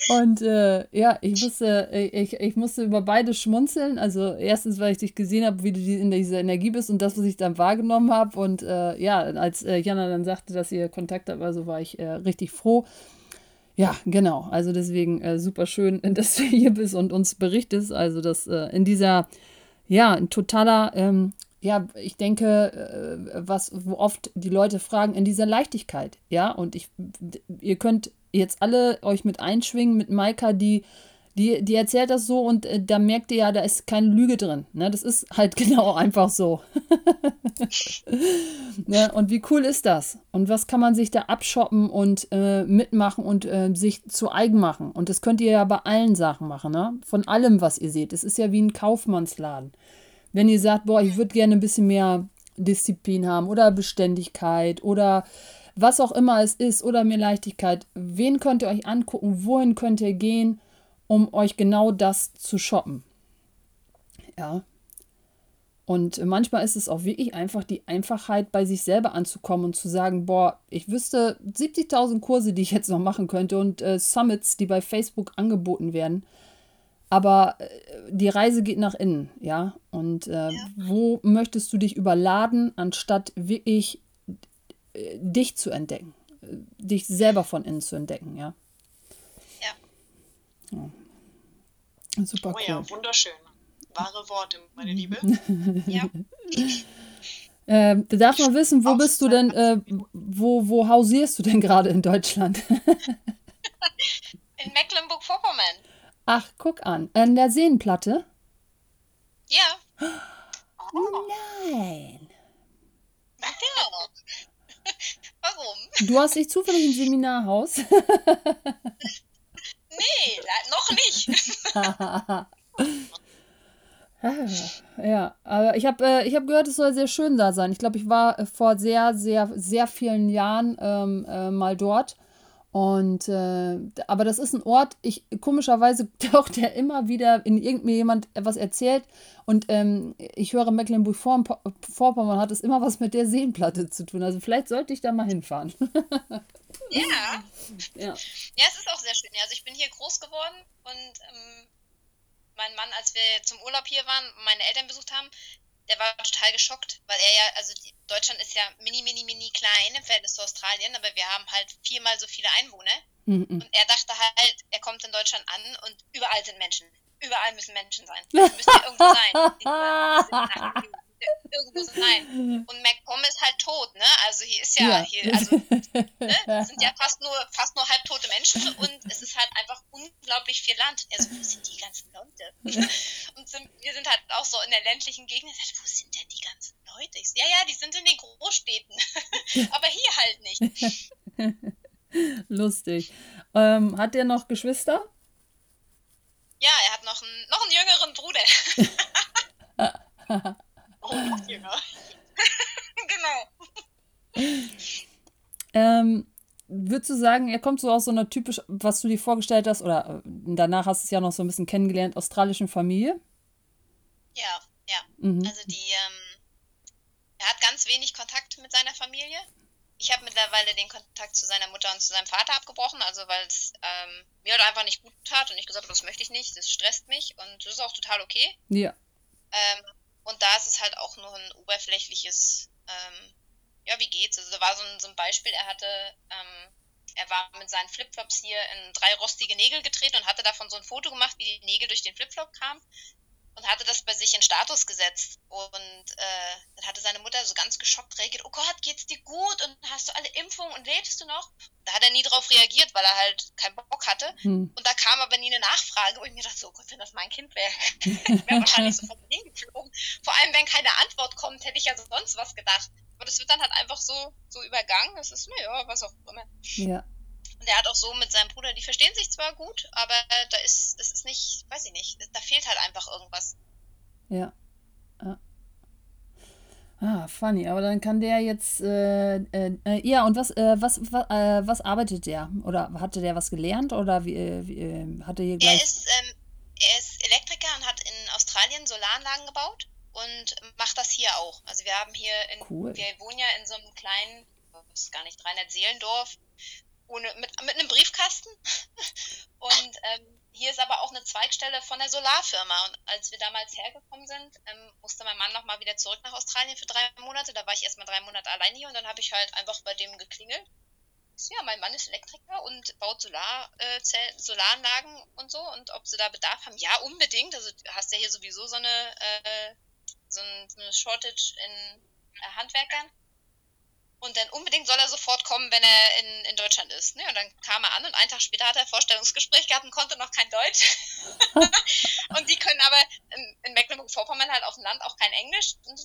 Und äh, ja, ich musste, ich, ich musste über beide schmunzeln. Also erstens, weil ich dich gesehen habe, wie du in dieser Energie bist und das, was ich dann wahrgenommen habe. Und äh, ja, als äh, Jana dann sagte, dass ihr Kontakt habt, also war ich äh, richtig froh. Ja, genau. Also deswegen äh, super schön, dass du hier bist und uns berichtest. Also dass äh, in dieser, ja, ein totaler ähm, ja, ich denke, was, wo oft die Leute fragen, in dieser Leichtigkeit, ja, und ich, ihr könnt jetzt alle euch mit einschwingen mit Maika, die, die, die erzählt das so und äh, da merkt ihr ja, da ist keine Lüge drin. Ne? Das ist halt genau einfach so. ne? Und wie cool ist das? Und was kann man sich da abshoppen und äh, mitmachen und äh, sich zu eigen machen? Und das könnt ihr ja bei allen Sachen machen, ne? Von allem, was ihr seht. Es ist ja wie ein Kaufmannsladen. Wenn ihr sagt, boah, ich würde gerne ein bisschen mehr Disziplin haben oder Beständigkeit oder was auch immer es ist oder mehr Leichtigkeit, wen könnt ihr euch angucken, wohin könnt ihr gehen, um euch genau das zu shoppen. Ja. Und manchmal ist es auch wirklich einfach die Einfachheit, bei sich selber anzukommen und zu sagen, boah, ich wüsste 70.000 Kurse, die ich jetzt noch machen könnte und äh, Summits, die bei Facebook angeboten werden. Aber äh, die Reise geht nach innen, ja. Und äh, ja. wo möchtest du dich überladen, anstatt wirklich dich zu entdecken, dich selber von innen zu entdecken, ja. Ja. ja. Super oh, cool. ja, wunderschön. Wahre Worte, meine Liebe. ja. Äh, da darf man wissen, wo bist du denn, äh, wo, wo hausierst du denn gerade in Deutschland? in Mecklenburg-Vorpommern. Ach, guck an. In der Seenplatte? Ja. Oh. Nein. Ja. Warum? Du hast dich zufällig im Seminarhaus? nee, noch nicht. ja, aber ich habe äh, hab gehört, es soll sehr schön da sein. Ich glaube, ich war äh, vor sehr, sehr, sehr vielen Jahren ähm, äh, mal dort. Und äh, aber das ist ein Ort, ich komischerweise taucht der immer wieder in irgendwie jemand etwas erzählt und ähm, ich höre Mecklenburg-Vorpommern hat es immer was mit der Seenplatte zu tun. Also vielleicht sollte ich da mal hinfahren. ja. ja. Ja, es ist auch sehr schön. Also ich bin hier groß geworden und ähm, mein Mann, als wir zum Urlaub hier waren, meine Eltern besucht haben, der war total geschockt, weil er ja, also die, Deutschland ist ja mini, mini, mini klein im Verhältnis zu Australien, aber wir haben halt viermal so viele Einwohner. Mhm. Und er dachte halt, er kommt in Deutschland an und überall sind Menschen. Überall müssen Menschen sein. Müssen ja irgendwo sein irgendwo sein. Und MacPom ist halt tot, ne? Also hier ist ja, ja. hier, also ne? sind ja fast nur, fast nur halbtote Menschen und es ist halt einfach unglaublich viel Land. Also wo sind die ganzen Leute? und sind, wir sind halt auch so in der ländlichen Gegend. Wo sind denn die ganzen Leute? Ich so, ja, ja, die sind in den Großstädten. Aber hier halt nicht. Lustig. Ähm, hat der noch Geschwister? Ja, er hat noch einen, noch einen jüngeren Bruder. Genau. Ähm, würdest du sagen, er kommt so aus so einer typisch, was du dir vorgestellt hast, oder äh, danach hast du es ja noch so ein bisschen kennengelernt, australischen Familie? Ja, ja. Mhm. Also die, ähm, er hat ganz wenig Kontakt mit seiner Familie. Ich habe mittlerweile den Kontakt zu seiner Mutter und zu seinem Vater abgebrochen, also weil es ähm, mir halt einfach nicht gut tat und ich gesagt habe, das möchte ich nicht, das stresst mich und das ist auch total okay. Ja. Ähm, und da ist es halt auch nur ein oberflächliches, ähm, ja, wie geht's? Also da war so ein, so ein Beispiel, er hatte, ähm, er war mit seinen Flipflops hier in drei rostige Nägel getreten und hatte davon so ein Foto gemacht, wie die Nägel durch den Flipflop kamen. Und hatte das bei sich in Status gesetzt. Und äh, dann hatte seine Mutter so ganz geschockt reagiert, oh Gott, geht's dir gut und hast du alle Impfungen und lebst du noch? Da hat er nie drauf reagiert, weil er halt keinen Bock hatte. Hm. Und da kam aber nie eine Nachfrage, wo ich mir dachte, so oh Gott, wenn das mein Kind wäre, ich wäre wahrscheinlich sofort hingeflogen. Vor allem, wenn keine Antwort kommt, hätte ich ja sonst was gedacht. Aber das wird dann halt einfach so, so übergangen. Das ist, naja, was auch immer. Ja. Und er hat auch so mit seinem Bruder, die verstehen sich zwar gut, aber da ist, das ist nicht, weiß ich nicht, da fehlt halt einfach irgendwas. Ja. Ah, ah funny. Aber dann kann der jetzt, äh, äh, äh ja, und was, äh, was, was, äh, was arbeitet der? Oder hatte der was gelernt oder wie, äh, wie hatte hier gleich... Er ist, ähm, er ist Elektriker und hat in Australien Solaranlagen gebaut und macht das hier auch. Also wir haben hier in, cool. wir wohnen ja in so einem kleinen, das ist gar nicht 300 Seelendorf ohne, mit, mit einem Briefkasten. Und ähm, hier ist aber auch eine Zweigstelle von der Solarfirma. Und als wir damals hergekommen sind, ähm, musste mein Mann nochmal wieder zurück nach Australien für drei Monate. Da war ich erstmal drei Monate allein hier und dann habe ich halt einfach bei dem geklingelt. Ja, mein Mann ist Elektriker und baut Solar, äh, Solaranlagen und so. Und ob sie da Bedarf haben? Ja, unbedingt. Also du hast ja hier sowieso so eine, äh, so eine Shortage in äh, Handwerkern. Und dann unbedingt soll er sofort kommen, wenn er in, in Deutschland ist. Ne? Und dann kam er an und einen Tag später hat er Vorstellungsgespräch gehabt und konnte noch kein Deutsch. und die können aber in, in Mecklenburg-Vorpommern halt auf dem Land auch kein Englisch, und,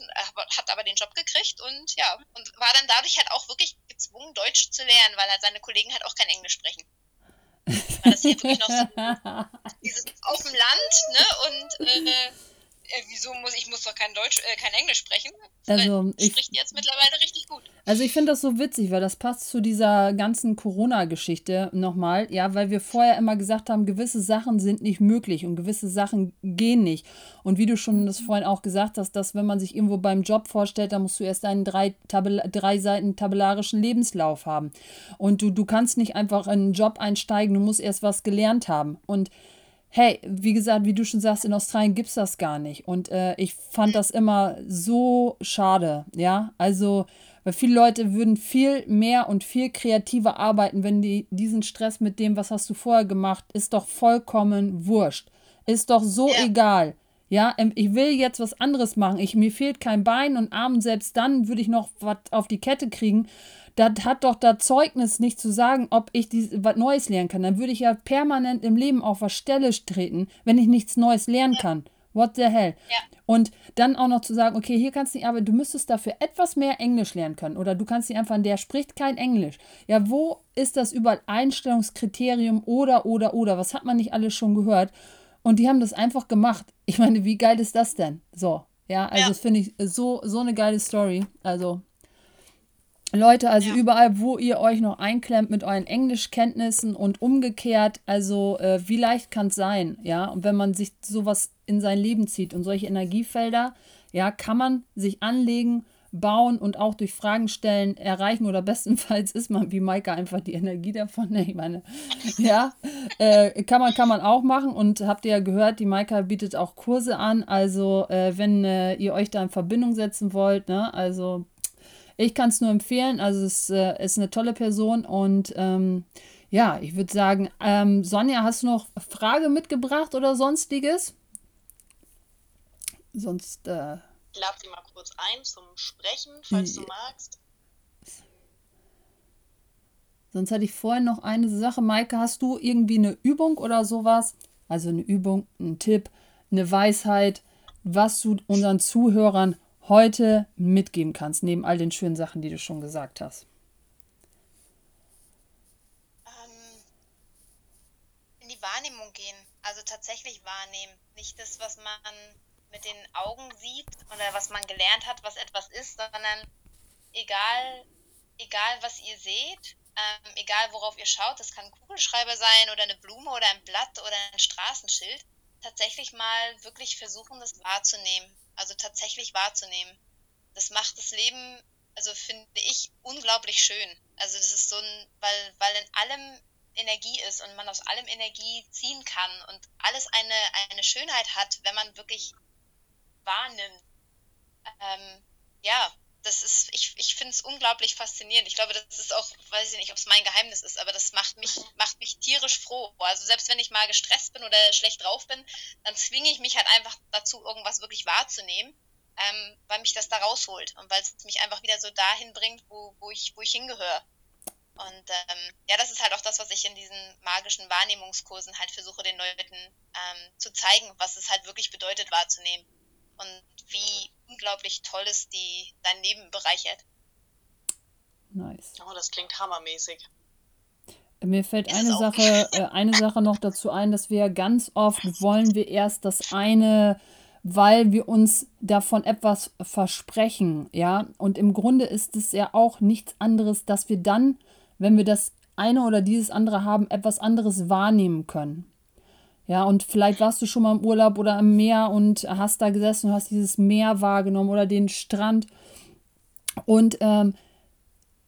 hat aber den Job gekriegt und ja, und war dann dadurch halt auch wirklich gezwungen, Deutsch zu lernen, weil halt seine Kollegen halt auch kein Englisch sprechen. Weil das hier wirklich noch so dieses auf dem Land, ne? Und äh, äh, wieso muss ich muss doch kein Deutsch, äh, kein Englisch sprechen? Also ich spricht jetzt mittlerweile richtig gut. Also ich finde das so witzig, weil das passt zu dieser ganzen Corona-Geschichte nochmal, ja, weil wir vorher immer gesagt haben, gewisse Sachen sind nicht möglich und gewisse Sachen gehen nicht. Und wie du schon das vorhin auch gesagt hast, dass wenn man sich irgendwo beim Job vorstellt, dann musst du erst einen drei, Tabel drei Seiten tabellarischen Lebenslauf haben. Und du, du kannst nicht einfach in einen Job einsteigen, du musst erst was gelernt haben. Und hey, wie gesagt, wie du schon sagst, in Australien gibt es das gar nicht. Und äh, ich fand das immer so schade, ja. Also, weil viele Leute würden viel mehr und viel kreativer arbeiten, wenn die diesen Stress mit dem, was hast du vorher gemacht, ist doch vollkommen wurscht. Ist doch so ja. egal. Ja, ähm, ich will jetzt was anderes machen. Ich, mir fehlt kein Bein und Arm. Selbst dann würde ich noch was auf die Kette kriegen das hat doch da Zeugnis nicht zu sagen, ob ich was Neues lernen kann. Dann würde ich ja permanent im Leben auf was Stelle treten, wenn ich nichts Neues lernen kann. What the hell? Ja. Und dann auch noch zu sagen, okay, hier kannst du nicht arbeiten, du müsstest dafür etwas mehr Englisch lernen können. Oder du kannst nicht einfach, der spricht kein Englisch. Ja, wo ist das überall Einstellungskriterium oder, oder, oder? Was hat man nicht alles schon gehört? Und die haben das einfach gemacht. Ich meine, wie geil ist das denn? So, ja, also ja. das finde ich so, so eine geile Story. Also, Leute, also ja. überall, wo ihr euch noch einklemmt mit euren Englischkenntnissen und umgekehrt, also äh, wie leicht kann es sein, ja? Und wenn man sich sowas in sein Leben zieht und solche Energiefelder, ja, kann man sich anlegen, bauen und auch durch Fragen stellen erreichen oder bestenfalls ist man wie Maika einfach die Energie davon. Ne, ich meine, ja, äh, kann man kann man auch machen und habt ihr ja gehört, die Maika bietet auch Kurse an. Also äh, wenn äh, ihr euch da in Verbindung setzen wollt, ne, also ich kann es nur empfehlen. Also es äh, ist eine tolle Person und ähm, ja, ich würde sagen, ähm, Sonja, hast du noch Frage mitgebracht oder sonstiges? Sonst. Äh, ich lade sie mal kurz ein zum Sprechen, falls ja. du magst. Sonst hatte ich vorhin noch eine Sache. Maike, hast du irgendwie eine Übung oder sowas? Also eine Übung, ein Tipp, eine Weisheit, was du unseren Zuhörern heute mitgeben kannst, neben all den schönen Sachen, die du schon gesagt hast? Ähm, in die Wahrnehmung gehen, also tatsächlich wahrnehmen. Nicht das, was man mit den Augen sieht oder was man gelernt hat, was etwas ist, sondern egal, egal was ihr seht, ähm, egal worauf ihr schaut, das kann ein Kugelschreiber sein oder eine Blume oder ein Blatt oder ein Straßenschild, tatsächlich mal wirklich versuchen, das wahrzunehmen also tatsächlich wahrzunehmen. Das macht das Leben, also finde ich, unglaublich schön. Also das ist so ein, weil, weil in allem Energie ist und man aus allem Energie ziehen kann und alles eine, eine Schönheit hat, wenn man wirklich wahrnimmt. Ähm, ja, das ist, ich, ich finde es unglaublich faszinierend. Ich glaube, das ist auch, weiß ich nicht, ob es mein Geheimnis ist, aber das macht mich, macht mich tierisch froh. Also selbst wenn ich mal gestresst bin oder schlecht drauf bin, dann zwinge ich mich halt einfach dazu, irgendwas wirklich wahrzunehmen, ähm, weil mich das da rausholt und weil es mich einfach wieder so dahin bringt, wo, wo, ich, wo ich hingehöre. Und ähm, ja, das ist halt auch das, was ich in diesen magischen Wahrnehmungskursen halt versuche, den Leuten ähm, zu zeigen, was es halt wirklich bedeutet, wahrzunehmen. Und wie unglaublich toll es die, dein Leben bereichert. Nice. Oh, das klingt hammermäßig. Mir fällt eine Sache, äh, eine Sache noch dazu ein, dass wir ganz oft wollen wir erst das eine, weil wir uns davon etwas versprechen, ja. Und im Grunde ist es ja auch nichts anderes, dass wir dann wenn wir das eine oder dieses andere haben, etwas anderes wahrnehmen können. Ja, und vielleicht warst du schon mal im Urlaub oder im Meer und hast da gesessen und hast dieses Meer wahrgenommen oder den Strand. Und ähm,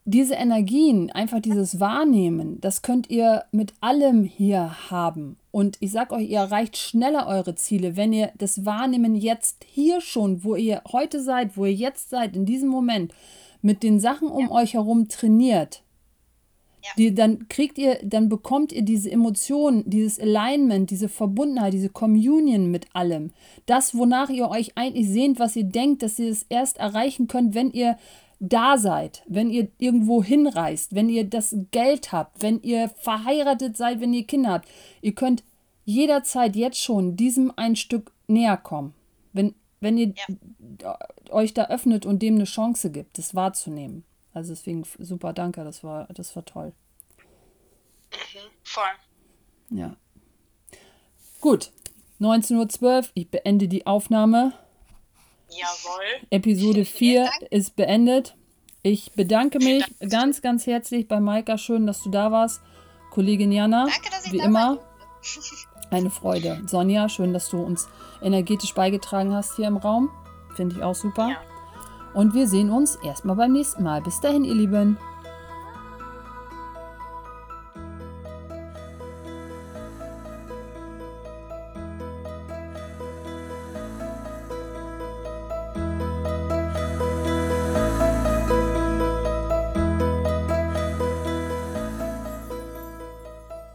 diese Energien, einfach dieses Wahrnehmen, das könnt ihr mit allem hier haben. Und ich sag euch, ihr erreicht schneller eure Ziele, wenn ihr das Wahrnehmen jetzt hier schon, wo ihr heute seid, wo ihr jetzt seid, in diesem Moment, mit den Sachen um euch herum trainiert. Die, dann kriegt ihr, dann bekommt ihr diese Emotionen, dieses Alignment, diese Verbundenheit, diese Communion mit allem. Das, wonach ihr euch eigentlich sehnt, was ihr denkt, dass ihr es erst erreichen könnt, wenn ihr da seid, wenn ihr irgendwo hinreist, wenn ihr das Geld habt, wenn ihr verheiratet seid, wenn ihr Kinder habt. Ihr könnt jederzeit jetzt schon diesem ein Stück näher kommen. Wenn, wenn ihr ja. euch da öffnet und dem eine Chance gibt, das wahrzunehmen. Also deswegen super, danke, das war, das war toll. Mhm, voll. Ja. Gut, 19.12 Uhr, ich beende die Aufnahme. Jawohl. Episode 4 ist beendet. Ich bedanke mich ganz, ganz herzlich bei Maika. Schön, dass du da warst. Kollegin Jana, Danke, dass ich wie da immer, eine Freude. Sonja, schön, dass du uns energetisch beigetragen hast hier im Raum. Finde ich auch super. Ja. Und wir sehen uns erstmal beim nächsten Mal. Bis dahin, ihr Lieben.